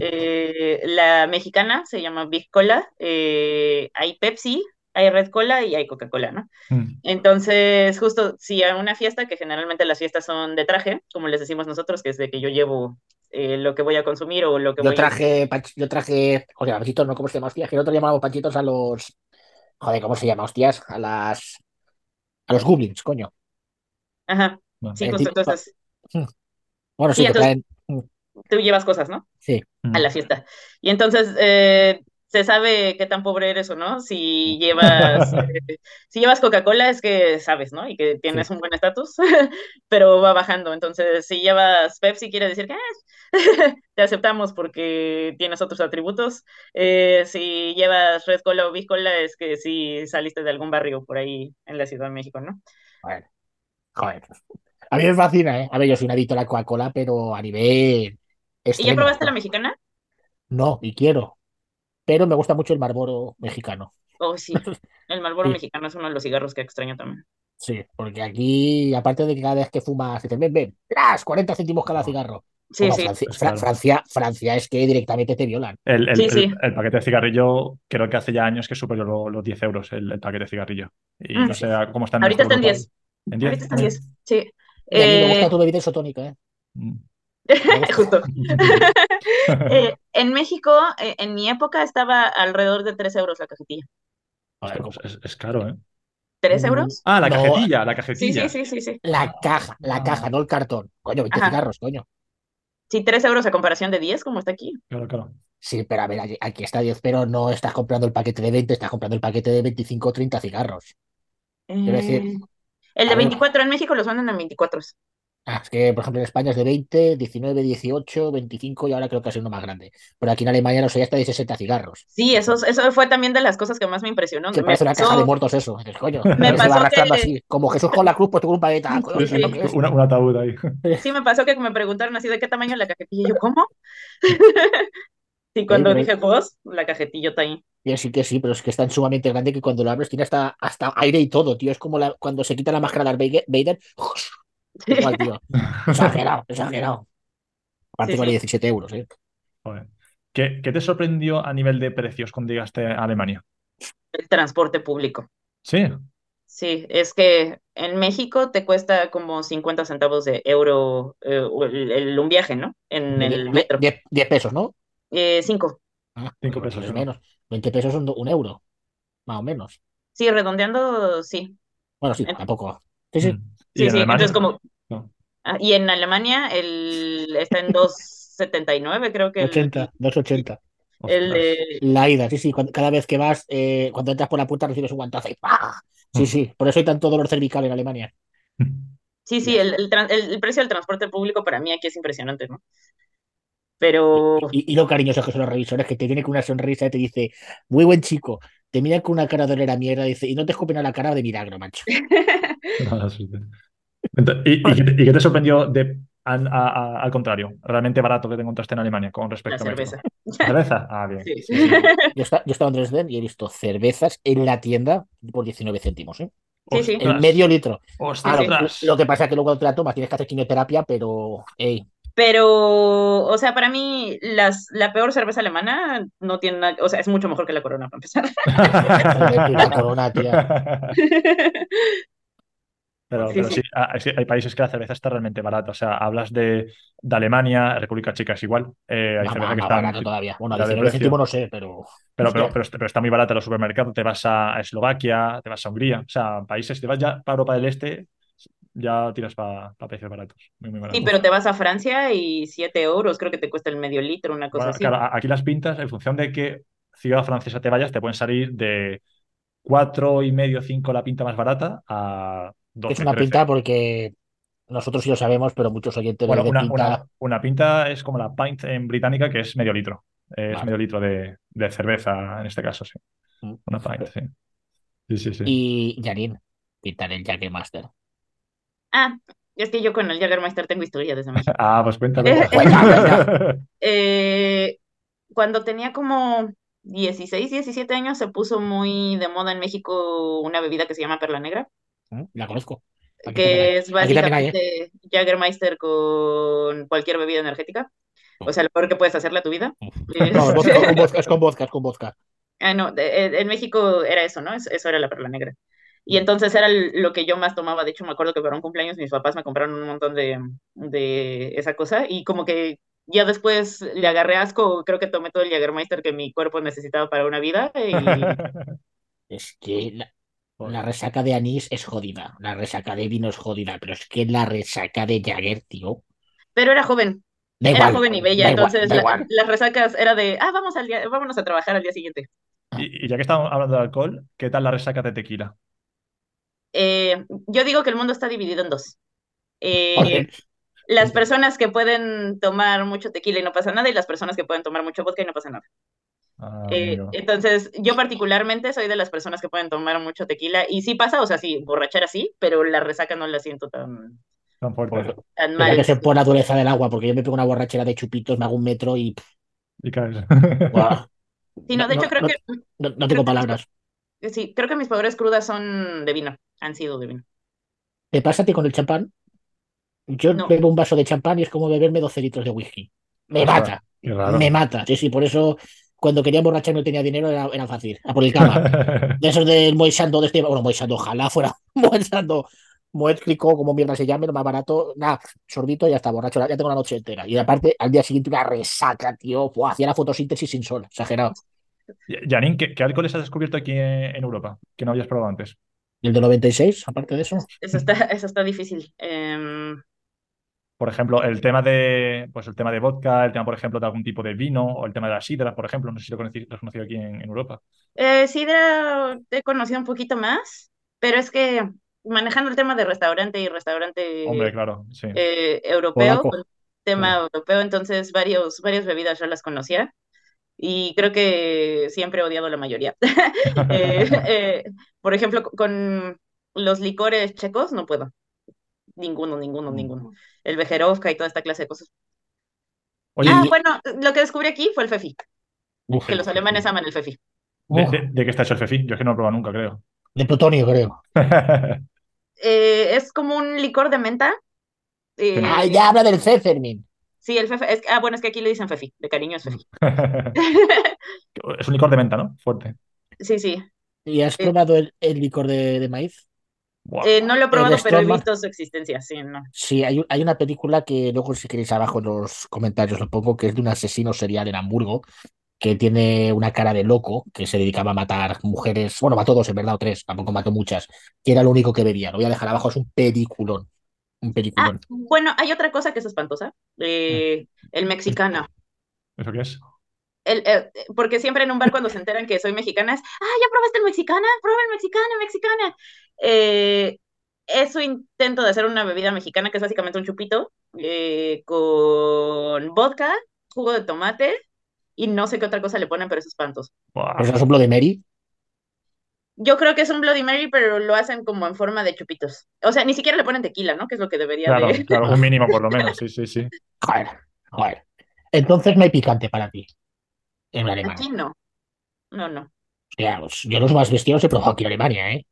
Eh, la mexicana se llama Big Cola, eh, hay Pepsi, hay Red Cola y hay Coca-Cola, ¿no? Mm. Entonces, justo si a una fiesta, que generalmente las fiestas son de traje, como les decimos nosotros, que es de que yo llevo eh, lo que voy a consumir o lo que Yo voy a... traje, pach- yo traje, o sea, panchitos, no, ¿cómo se llama? Hostias, que nosotros llamábamos panchitos a los, joder, ¿cómo se llama? Hostias, a las, a los goblins, coño. Ajá, Bueno. sí, Eh, justo, tipo- entonces Bueno, sí, Sí, entonces- traen, tú llevas cosas, ¿no? sí. Mm. A la fiesta. Y entonces eh, se sabe qué tan pobre eres o no. Si llevas, eh, si llevas Coca-Cola es que sabes, ¿no? Y que tienes un buen estatus, pero va bajando. Entonces, si llevas Pepsi, quiere decir que eh, te aceptamos porque tienes otros atributos. Eh, si llevas Red Cola o Big Cola es que sí saliste de algún barrio por ahí en la Ciudad de México, ¿no? Joder. Joder. A mí me fascina, ¿eh? A ver, yo soy un adicto a la Coca-Cola, pero a nivel ¿Y ya extremo. probaste la mexicana? No, y quiero. Pero me gusta mucho el Marlboro mexicano. Oh, sí. El Marlboro Sí. mexicano es uno de los cigarros que extraño también. Sí, porque aquí, aparte de que cada vez que fumas, te dicen, ven, ven, ¡tras! 40 céntimos cada cigarro. Sí, Bueno, sí. Francia, pues Fra-. Francia, Francia es que directamente te violan. El, el- Sí, el- sí. el paquete de cigarrillo creo que hace ya años que superó lo- los 10 euros el, el paquete de cigarrillo. Y Mm. no sé cómo está en Ahorita está nuestro en Europa. 10. ¿En 10? Ahorita está en 10. Sí. Y a mí me Eh, gusta tu bebida isotónica, ¿eh? Mm. Justo. Eh, en México, eh, en mi época, estaba alrededor de 3 euros la cajetilla. Joder, Ostras, es, es caro, ¿eh? ¿3 Mm, euros? Ah, la No. cajetilla, la Sí, cajetilla. sí, sí, sí, sí. La caja, la caja, no el cartón. Coño, 20 Ajá. cigarros, coño. Sí, 3 euros a comparación de 10, como está aquí. Claro, claro. Sí, pero a ver, aquí- está 10, pero no estás comprando el paquete de 20, estás comprando el paquete de 25 o 30 cigarros. Quiero decir, Eh, el de a ver. 24 en México los venden en 24. Ah, es que, por ejemplo, en España es de 20, 19, 18, 25 y ahora creo que ha sido uno más grande. Pero aquí en Alemania no sé, ya está de 60 cigarros. Sí, eso, eso fue también de las cosas que más me impresionó. Que Me parece una caja pasó- de muertos eso. Dices, coño, Me se va pasó arrastrando que- así. Como Jesús con la cruz, pues con un paquete. Coño, Sí, una- un ataúd ahí. Sí, me pasó que me preguntaron así de qué tamaño la cajetilla. Y yo, ¿cómo? Y cuando dije vos, la cajetilla está ahí. Y sí que sí, pero es que es tan sumamente grande que cuando lo abres tiene hasta, hasta aire y todo, tío. Es como la- cuando se quita la máscara de Darth Vader. Igual, tío. Exagerado, exagerado. Aparte Sí, vale sí. 17 euros, ¿eh? Joder. ¿Qué, qué te sorprendió a nivel de precios cuando llegaste a Alemania? El transporte público. Sí. Sí, es que en México te cuesta como 50 centavos de euro eh, el, el- un viaje, ¿no? En el Die- metro. die- 10 pesos, ¿no? Eh, cinco. Ah, Cinco pesos, es ¿no? menos. 20 pesos son un euro, más o menos. Sí, redondeando, sí. Bueno, sí, En- tampoco. Sí, sí. Mm. ¿Y Sí, en sí. Alemania? Entonces, como. No. ah, y en Alemania el, está en 2.79, creo que el, 80, 2,80. el de- La ida, sí, sí. cuando- cada vez que vas, eh, cuando entras por la puerta recibes un guantazo y ¡pah! Sí, sí. Por eso hay tanto dolor cervical en Alemania. Sí, sí, el, el, tran- el- precio del transporte público para mí aquí es impresionante, ¿no? Pero Y, y lo cariñosos que son los revisores, que te viene con una sonrisa y te dice, muy buen chico, te mira con una cara de olera mierda dice, y no te escupen a la cara de milagro, macho. ¿Y, y qué te, y qué te sorprendió de, a- a- al contrario, realmente barato que te encontraste en Alemania con la respecto a México? cerveza. ¿La cerveza? Ah, bien. Sí. Sí, sí. Yo, esta- yo he estado en Dresden y he visto cervezas en la tienda por 19 céntimos, ¿eh? Sí, sí. El medio litro. Lo, que pasa es que luego te la tomas tienes que hacer quimioterapia, pero, ey, Pero, o sea, para mí las, la peor cerveza alemana no tiene nada, o sea, es mucho mejor que la Corona, para empezar. la corona, tía. Pero, Sí, pero sí. sí, ah, hay países que la cerveza está realmente barata. O sea, hablas de, de Alemania, República Checa es igual. eh, hay Más, cerveza más- que está, barato todavía. Bueno, ya de 19 precio. céntimos no sé, pero... pero, pero, pero, pero está muy barata en los supermercados. Te vas a, a Eslovaquia, te vas a Hungría. O sea, países, te vas ya para Europa del Este, ya tiras para precios baratos. Muy, muy Sí, pero te vas a Francia y 7 euros, creo que te cuesta el medio litro, una cosa Bueno, así. claro, a- aquí las pintas, en función de qué ciudad francesa te vayas, te pueden salir de cuatro y medio, cinco la pinta más barata a Es 12, una 13. pinta porque nosotros sí lo sabemos, pero muchos oyentes Bueno, de una, pinta... una, una pinta es como la pint en británica, que es medio litro. Es Vale. medio litro de, de cerveza, en este caso, sí. Mm. Una pint, sí. Sí, sí, sí. Y Janine, pintar el Jagermaster. Ah, es que yo con el Jägermeister tengo historia desde México. Ah, pues cuéntame. Eh, Cuenta, Eh, cuando tenía como 16, 17 años se puso muy de moda en México una bebida que se llama Perla Negra. La conozco. Aquí que es ¿eh? básicamente Jägermeister con cualquier bebida energética. O sea, lo peor que puedes hacerle a tu vida. No, es vodka, con vodka, es con vodka, es con vodka. Ah, no, eh, en México era eso, ¿no? Es- Eso era la perla negra. Y entonces era lo que yo más tomaba. De hecho, me acuerdo que para un cumpleaños mis papás me compraron un montón de, de esa cosa y como que ya después le agarré asco, creo que tomé todo el Jägermeister que mi cuerpo necesitaba para una vida y Es que la, la resaca de anís es jodida, la resaca de vino es jodida, pero es que la resaca de Jagger, tío, Pero era joven, da era igual, joven y bella, igual, entonces la- las resacas era de, ah, vamos al día, vámonos a trabajar al día siguiente. Y, y ya que estamos hablando de alcohol, ¿qué tal la resaca de tequila? Eh, yo digo que el mundo está dividido en dos. Eh, las personas que pueden tomar mucho tequila y no pasa nada, y las personas que pueden tomar mucho vodka y no pasa nada. Ah, Eh, entonces, yo particularmente soy de las personas que pueden tomar mucho tequila, y sí pasa, o sea, sí, borrachera sí, pero la resaca no la siento tan, Tan fuerte. Pues, tan mal. que ser por la dureza del agua, porque yo me pego una borrachera de chupitos, me hago un metro y Y caes. Sí, no, de no, hecho, creo no, que, no- no tengo palabras. sí, creo que mis peores crudas son de vino, han sido de vino. ¿Te pasa a ti con el champán? Yo No. bebo un vaso de champán y es como beberme 12 litros de whisky. Me mata, me mata. Sí, sí, por eso cuando quería emborracharme y no tenía dinero era, era fácil, a por el cama. De esos del Moisando, de este, bueno, Moisando, ojalá fuera Moisando, Moet Clicó, como mierda se llame, lo más barato, nada, sorbito y ya está, borracho, ya tengo la noche entera. Y aparte, al día siguiente una resaca, tío, Buah, hacía la fotosíntesis sin sol, exagerado. Janine, ¿qué, qué alcoholes has descubierto aquí en, en Europa que no habías probado antes? ¿Y el de 96, aparte de eso? Eso está, eso está difícil. Em, Por ejemplo, el tema de, pues el tema de vodka, el tema, por ejemplo, de algún tipo de vino, o el tema de la sidra, por ejemplo. No sé si lo, has conocido aquí en, en Europa. eh, sidra he conocido un poquito más, pero es que manejando el tema de restaurante y restaurante Hombre, claro, sí. eh, europeo, tema europeo, entonces varios, varias bebidas yo las conocía y creo que siempre he odiado la mayoría. Eh, por ejemplo, co- con los licores checos no puedo. Ninguno, ninguno, ninguno. El Bejerovka y toda esta clase de cosas. Oye, Ah, y- bueno, lo que descubrí aquí fue el Fefi, Uf, que los alemanes aman el Fefi. ¿de, uf, de- de qué está hecho el fefi? Yo es que no lo he probado nunca, creo. de plutonio, creo. Eh, es como un licor de menta Eh, Ah, ya habla del Pfeffermin. Sí, el Fefe. Es, ah, bueno, es que aquí le dicen Fefi, de cariño es Fefi. es un licor de menta, ¿no? Fuerte. Sí, sí. ¿Y has Eh. probado el, el licor de, de maíz? Eh, no lo he probado, pero he visto su existencia, sí, no. Sí, hay, hay una película que luego si queréis abajo en los comentarios lo pongo, que es de un asesino serial en Hamburgo, que tiene una cara de loco, que se dedicaba a matar mujeres, bueno, mató dos en verdad, o tres, tampoco mató muchas, que era lo único que bebía. Lo voy a dejar abajo, es un peliculón. Un Ah, peliculón. bueno, hay otra cosa que es espantosa. eh, el mexicano. ¿Eso qué es? El, eh, porque siempre en un bar cuando se enteran que soy mexicana es, ah, ¿ya probaste el mexicana? Prueba el mexicana, mexicana. Eh, es su intento de hacer una bebida mexicana que es básicamente un chupito eh, con vodka, jugo de tomate y no sé qué otra cosa le ponen, pero es espantoso. ¿Eso es un Bloody Mary? Yo creo que es un Bloody Mary, pero lo hacen como en forma de chupitos. O sea, ni siquiera le ponen tequila, ¿no? Que es lo que debería Claro, de... claro, un mínimo por lo menos, sí, sí, sí. Joder, joder. Entonces no hay picante para ti en Alemania. Aquí no. No, no. Hostia, pues yo los más vestidos he probado aquí en Alemania, ¿eh?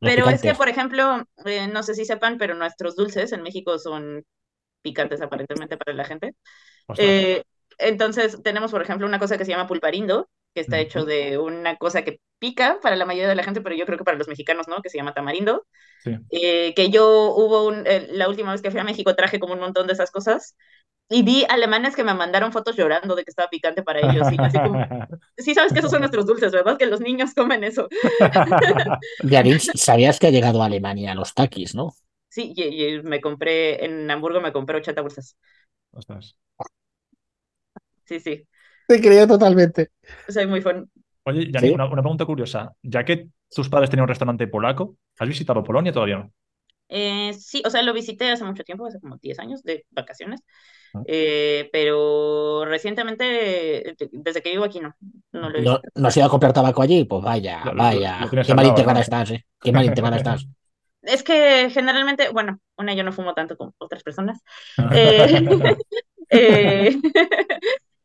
Los Pero es que, por ejemplo, eh, no sé si sepan, pero nuestros dulces en México son picantes aparentemente para la gente. Eh, entonces, tenemos, por ejemplo, una cosa que se llama pulparindo, que está hecho de una cosa que pica para la mayoría de la gente, pero yo creo que para los mexicanos no, que se llama tamarindo. Sí. Eh, que yo hubo un, eh, la última vez que fui a México traje como un montón de esas cosas y vi alemanes que me mandaron fotos llorando de que estaba picante para ellos. Y así como, sí sabes que esos son nuestros dulces, ¿verdad? Que los niños comen eso. Yarin, sabías que ha llegado a Alemania los takis, ¿no? Sí, y, y me compré, en Hamburgo me compré 80 bolsas. Ostras. Sí, sí, Te creo totalmente. soy muy fan. Oye, Yannick, ¿Sí? una, una pregunta curiosa. Ya que tus padres tenían un restaurante polaco, ¿has visitado Polonia todavía no? Eh, sí, o sea, lo visité hace mucho tiempo, hace como 10 años de vacaciones, Ah. eh, pero recientemente, desde que vivo aquí, no, no lo he ¿No, visto. ¿no has ido a comprar tabaco allí? Pues vaya, Lo- lo- vaya. lo tienes Qué al mal integrada estás, ¿eh? Qué mal integrada estás. Es que generalmente, bueno, una, yo no fumo tanto como otras personas. Eh, eh,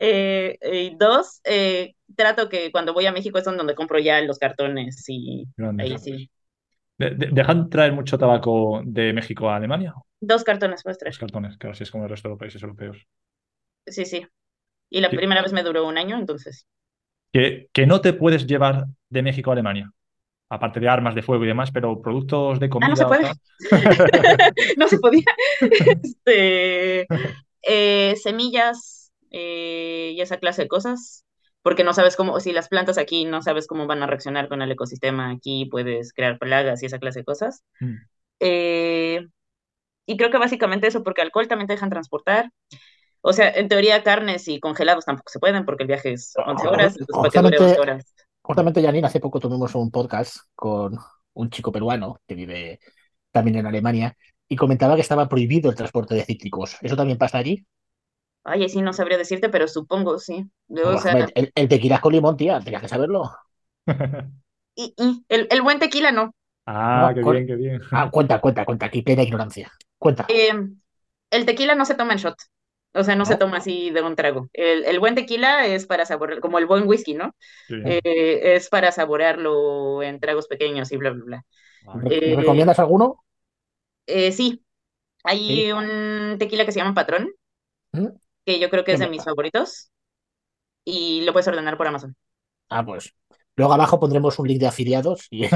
eh, y dos, eh, trato que cuando voy a México es donde compro ya los cartones y Grande. ahí sí. De- de- ¿Dejan traer mucho tabaco de México a Alemania? Dos cartones puedes traer. Los cartones, claro, así es como el resto de los países europeos. Sí, sí. Y la Sí. primera vez me duró un año, entonces. Que, que no te puedes llevar de México a Alemania, aparte de armas de fuego y demás, pero productos de comida. Ah, no se puede. no se podía. Este, eh, semillas eh, y esa clase de cosas, porque no sabes cómo, si las plantas aquí no sabes cómo van a reaccionar con el ecosistema aquí, puedes crear plagas y esa clase de cosas. Mm. Eh, y creo que básicamente eso, porque alcohol también te dejan transportar. O sea, en teoría carnes y congelados tampoco se pueden porque el viaje es 11 horas, entonces para que dure Justamente- 11 horas. Justamente, Janine, hace poco tuvimos un podcast con un chico peruano que vive también en Alemania y comentaba que estaba prohibido el transporte de cítricos. ¿Eso también pasa allí? Ay, sí, no sabría decirte, pero supongo, sí. Yo, o Buah, sea, hombre, el, el tequila con limón, tía, tenías que saberlo. y, y el, el buen tequila no. Ah, No, qué con- bien, qué bien. Ah, cuenta, cuenta, cuenta, aquí plena ignorancia. Cuenta. Eh, el tequila no se toma en shot. O sea, no se ¿No? toma así de un trago. El, el buen tequila es para saborear, como el buen whisky, ¿no? Sí. Eh, es para saborearlo en tragos pequeños y bla, bla, bla. Ah, ¿Re- eh, ¿Recomiendas alguno? Eh, sí, hay Sí. un tequila que se llama Patrón, ¿Mm? Que yo creo que es de mis favoritos. Y lo puedes ordenar por Amazon. Ah, pues. Luego abajo pondremos un link de afiliados y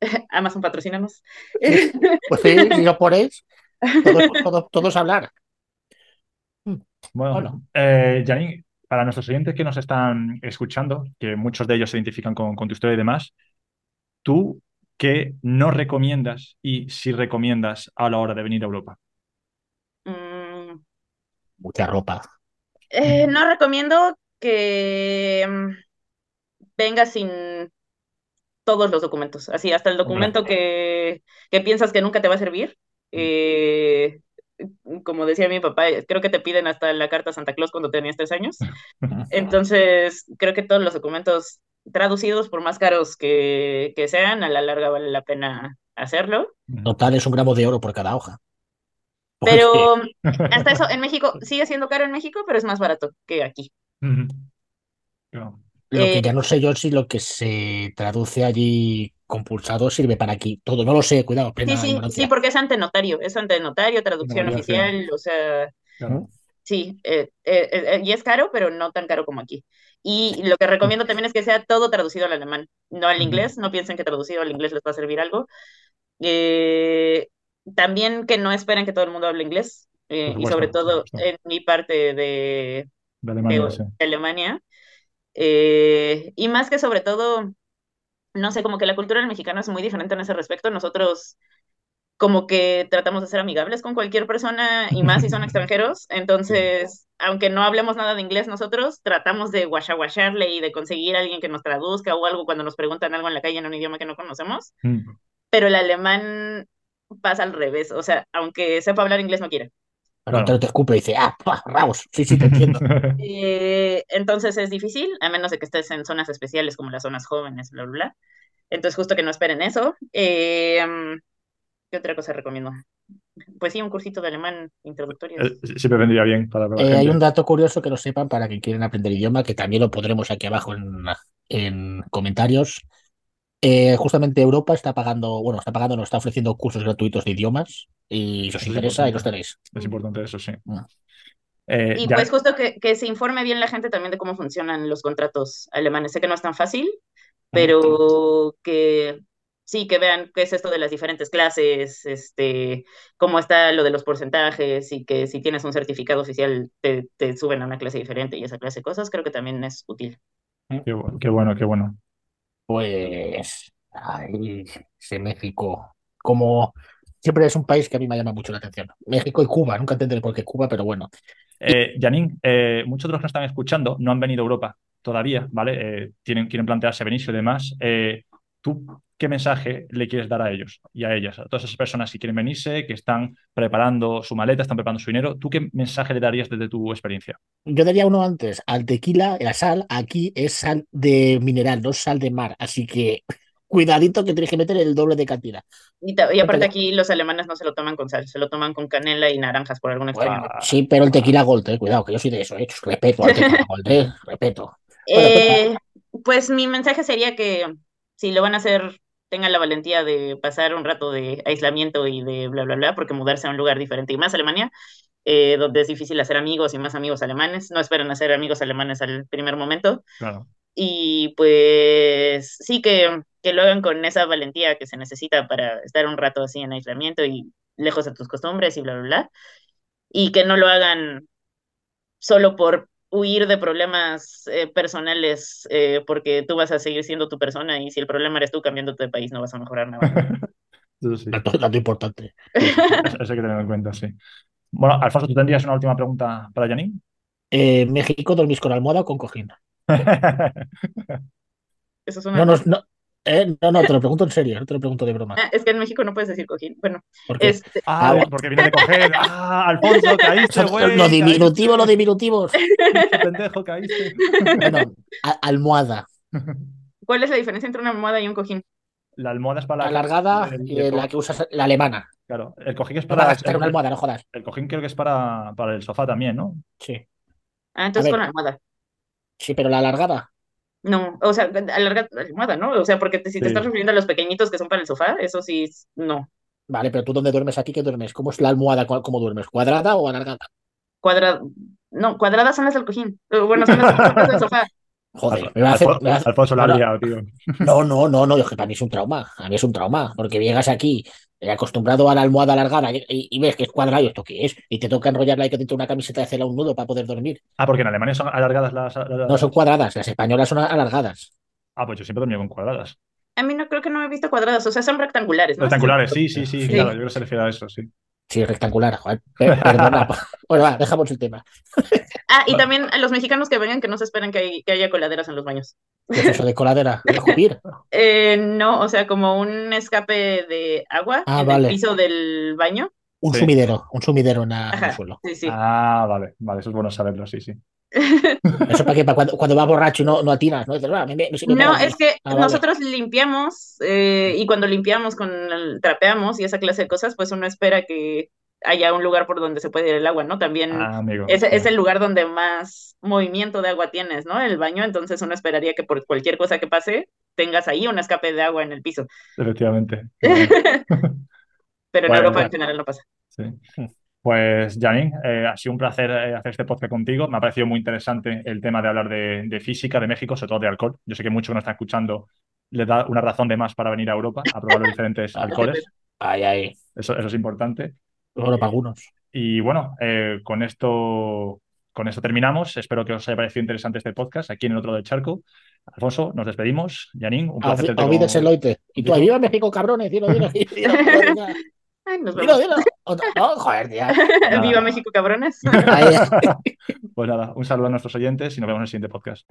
Amazon patrocínanos. pues sí, si lo ponéis, todos, todos, hablar. Bueno, Bueno. eh, Janine, para nuestros oyentes que nos están escuchando, que muchos de ellos se identifican con, con tu historia y demás, ¿tú qué no recomiendas y si recomiendas a la hora de venir a Europa? Mm, Mucha ropa. eh, no recomiendo que mm, vengas sin todos los documentos. Así, hasta el documento que, que piensas que nunca te va a servir. Eh, como decía mi papá, creo que te piden hasta la carta a Santa Claus cuando tenías tres años. Entonces, creo que todos los documentos traducidos, por más caros que, que sean, a la larga vale la pena hacerlo. Total, es un gramo de oro por cada hoja. Pero hasta eso, en México, sigue siendo caro en México, pero es más barato que aquí. Claro. Lo que Eh, ya no sé yo si lo que se traduce allí compulsado sirve para aquí. Todo, no lo sé, cuidado. Sí, sí, sí, porque es ante notario, es ante notario, traducción oficial, o sea, sí, eh, eh, eh, y es caro, pero no tan caro como aquí. Y lo que recomiendo también es que sea todo traducido al alemán, no al inglés, no piensen que traducido al inglés les va a servir algo. También que no esperen que todo el mundo hable inglés, y sobre todo en mi parte de, Alemania. y más que sobre todo no sé, como que la cultura del mexicano es muy diferente en ese respecto. Nosotros como que tratamos de ser amigables con cualquier persona y más si son extranjeros. Entonces, aunque no hablemos nada de inglés nosotros, tratamos de guachaguacharle y de conseguir a alguien que nos traduzca o algo cuando nos preguntan algo en la calle en un idioma que no conocemos. Mm. Pero el alemán pasa al revés. O sea, aunque sepa hablar inglés, no quiere. Pero te escupe y dice, ah, rabos, sí, sí, te entiendo. Eh, entonces es difícil, a menos de que estés en zonas especiales como las zonas jóvenes, bla, bla, bla. Entonces justo que no esperen eso. Eh, ¿Qué otra cosa recomiendo? Pues sí, un cursito de alemán introductorio. Eh, siempre vendría bien para, Hay un dato curioso que lo sepan para que quieren aprender idioma, que también lo podremos aquí abajo en, en comentarios. Eh, justamente Europa está pagando, bueno, está pagando, nos está ofreciendo cursos gratuitos de idiomas y si os interesa, ahí los tenéis. Es importante eso, sí. Mm. Eh, y pues justo que, que, se informe bien la gente también de cómo funcionan los contratos alemanes. Sé que no es tan fácil, pero que sí, que vean qué es esto de las diferentes clases, este, cómo está lo de los porcentajes y que si tienes un certificado oficial te, te suben a una clase diferente y esa clase de cosas, creo que también es útil. Qué, qué bueno, qué bueno. Pues, ay, ese México, como siempre es un país que a mí me llama mucho la atención. México y Cuba, nunca entenderé por qué Cuba, pero bueno. Eh, Janine, eh, muchos de los que nos están escuchando no han venido a Europa todavía, ¿vale? Eh, tienen, quieren plantearse venirse y demás. Eh, ¿Tú qué mensaje le quieres dar a ellos y a ellas, a todas esas personas que quieren venirse, que están preparando su maleta, están preparando su dinero? ¿Tú qué mensaje le darías desde tu experiencia? Yo daría uno antes. Al tequila, la sal, aquí es sal de mineral, no sal de mar. Así que cuidadito que tienes que meter el doble de cantidad. Y, aparte aquí los alemanes no se lo toman con sal, se lo toman con canela y naranjas por algún extraño. sí, pero el tequila gold, eh, cuidado, que yo soy de eso, eh, respeto al tequila gold, eh, respeto. Eh, pues mi mensaje sería que si lo van a hacer, tengan la valentía de pasar un rato de aislamiento y de bla, bla, bla, porque mudarse a un lugar diferente y más Alemania, eh, donde es difícil hacer amigos y más amigos alemanes, no esperen hacer amigos alemanes al primer momento. Y pues sí que, que lo hagan con esa valentía que se necesita para estar un rato así en aislamiento y lejos de tus costumbres y bla, bla, bla. Y que no lo hagan solo por huir de problemas eh, personales eh, porque tú vas a seguir siendo tu persona y si el problema eres tú cambiándote de país no vas a mejorar nada. Eso sí. Dato, importante. Eso, hay que tenerlo en cuenta, sí. Bueno, Alfonso, ¿tú tendrías una última pregunta para Janine? Eh, ¿México dormís con almohada o con cojín? Eso es una... no, no, eh, no, no, te lo pregunto en serio, no te lo pregunto de broma. Ah, es que en México no puedes decir cojín. Bueno, este... ah, ah porque viene de coger. Ah, Alfonso, caíste, güey. Lo diminutivo, lo diminutivos. pendejo, caíste. Bueno, almohada. ¿Cuál es la diferencia entre una almohada y un cojín? La almohada es para la alargada y la que usas la alemana. Claro, el cojín es para. para una almohada, no jodas. El cojín creo que es para, para el sofá también, ¿no? Sí. Ah, entonces con almohada. Sí, pero la alargada. No, o sea, alarga la almohada, ¿no? O sea, porque si te estás refiriendo a los pequeñitos que son para el sofá, eso sí, no. Vale, pero tú dónde duermes aquí, ¿qué duermes? ¿Cómo es la almohada? ¿Cómo duermes? ¿Cuadrada o alargada? Cuadrada. No, cuadradas son las del cojín. Bueno, son las del sofá. Joder, me va a hacer. Alfonso la ha tío. No, no, no, no, que para mí es un trauma. A mí es un trauma, porque llegas aquí acostumbrado a la almohada alargada y, ves que es cuadrado, ¿esto qué es? Y te toca enrollarla y que dentro de una camiseta y hacerla un nudo para poder dormir. Ah, porque en Alemania son alargadas las, No, son cuadradas, las españolas son alargadas. Ah, pues yo siempre dormía con cuadradas. A mí no creo que no he visto cuadradas, o sea, son rectangulares. Rectangulares, sí, sí, sí, claro, yo creo que se refiere a eso, sí. Sí, rectangular, Juan. Perdona. bueno, va, dejamos el tema. Ah, y también a los mexicanos que vengan que no se esperen que, haya coladeras en los baños. ¿Qué es eso de coladera? ¿De eh, no, o sea, como un escape de agua ah, en el piso del baño. Un sumidero, un sumidero en, el suelo. Sí, sí. Ah, vale, vale, eso es bueno saberlo, sí, sí. ¿Eso para qué? ¿Para cuando, cuando vas borracho y no, no atinas? No, ah, no es que ah, nosotros limpiamos eh, y cuando limpiamos con el, trapeamos y esa clase de cosas, pues uno espera que haya un lugar por donde se puede ir el agua, ¿no? También ah, es, es, el lugar donde más movimiento de agua tienes, ¿no? El baño, entonces uno esperaría que por cualquier cosa que pase, tengas ahí un escape de agua en el piso. Efectivamente. Pero en Bueno, Europa ya. en general no pasa. Sí. Pues, Janine, eh, ha sido un placer eh, hacer este podcast contigo. Me ha parecido muy interesante el tema de hablar de, de física de México, sobre todo de alcohol. Yo sé que muchos que nos están escuchando les da una razón de más para venir a Europa a probar los diferentes alcoholes. Ay, ay. Eso, eso es importante. Bueno, para algunos. Y bueno, eh, con esto, con esto terminamos. Espero que os haya parecido interesante este podcast aquí en el otro del charco. Alfonso, nos despedimos. Janine, un placer. Olvídese el como- oite. Y tú, ¡Viva México, cabrones! Dilo, dilo, dilo. Dilo, dilo, Ay, nos. Otra- joder, tía. Viva México, cabrones. Pues nada, un saludo a nuestros oyentes y nos vemos en el siguiente podcast.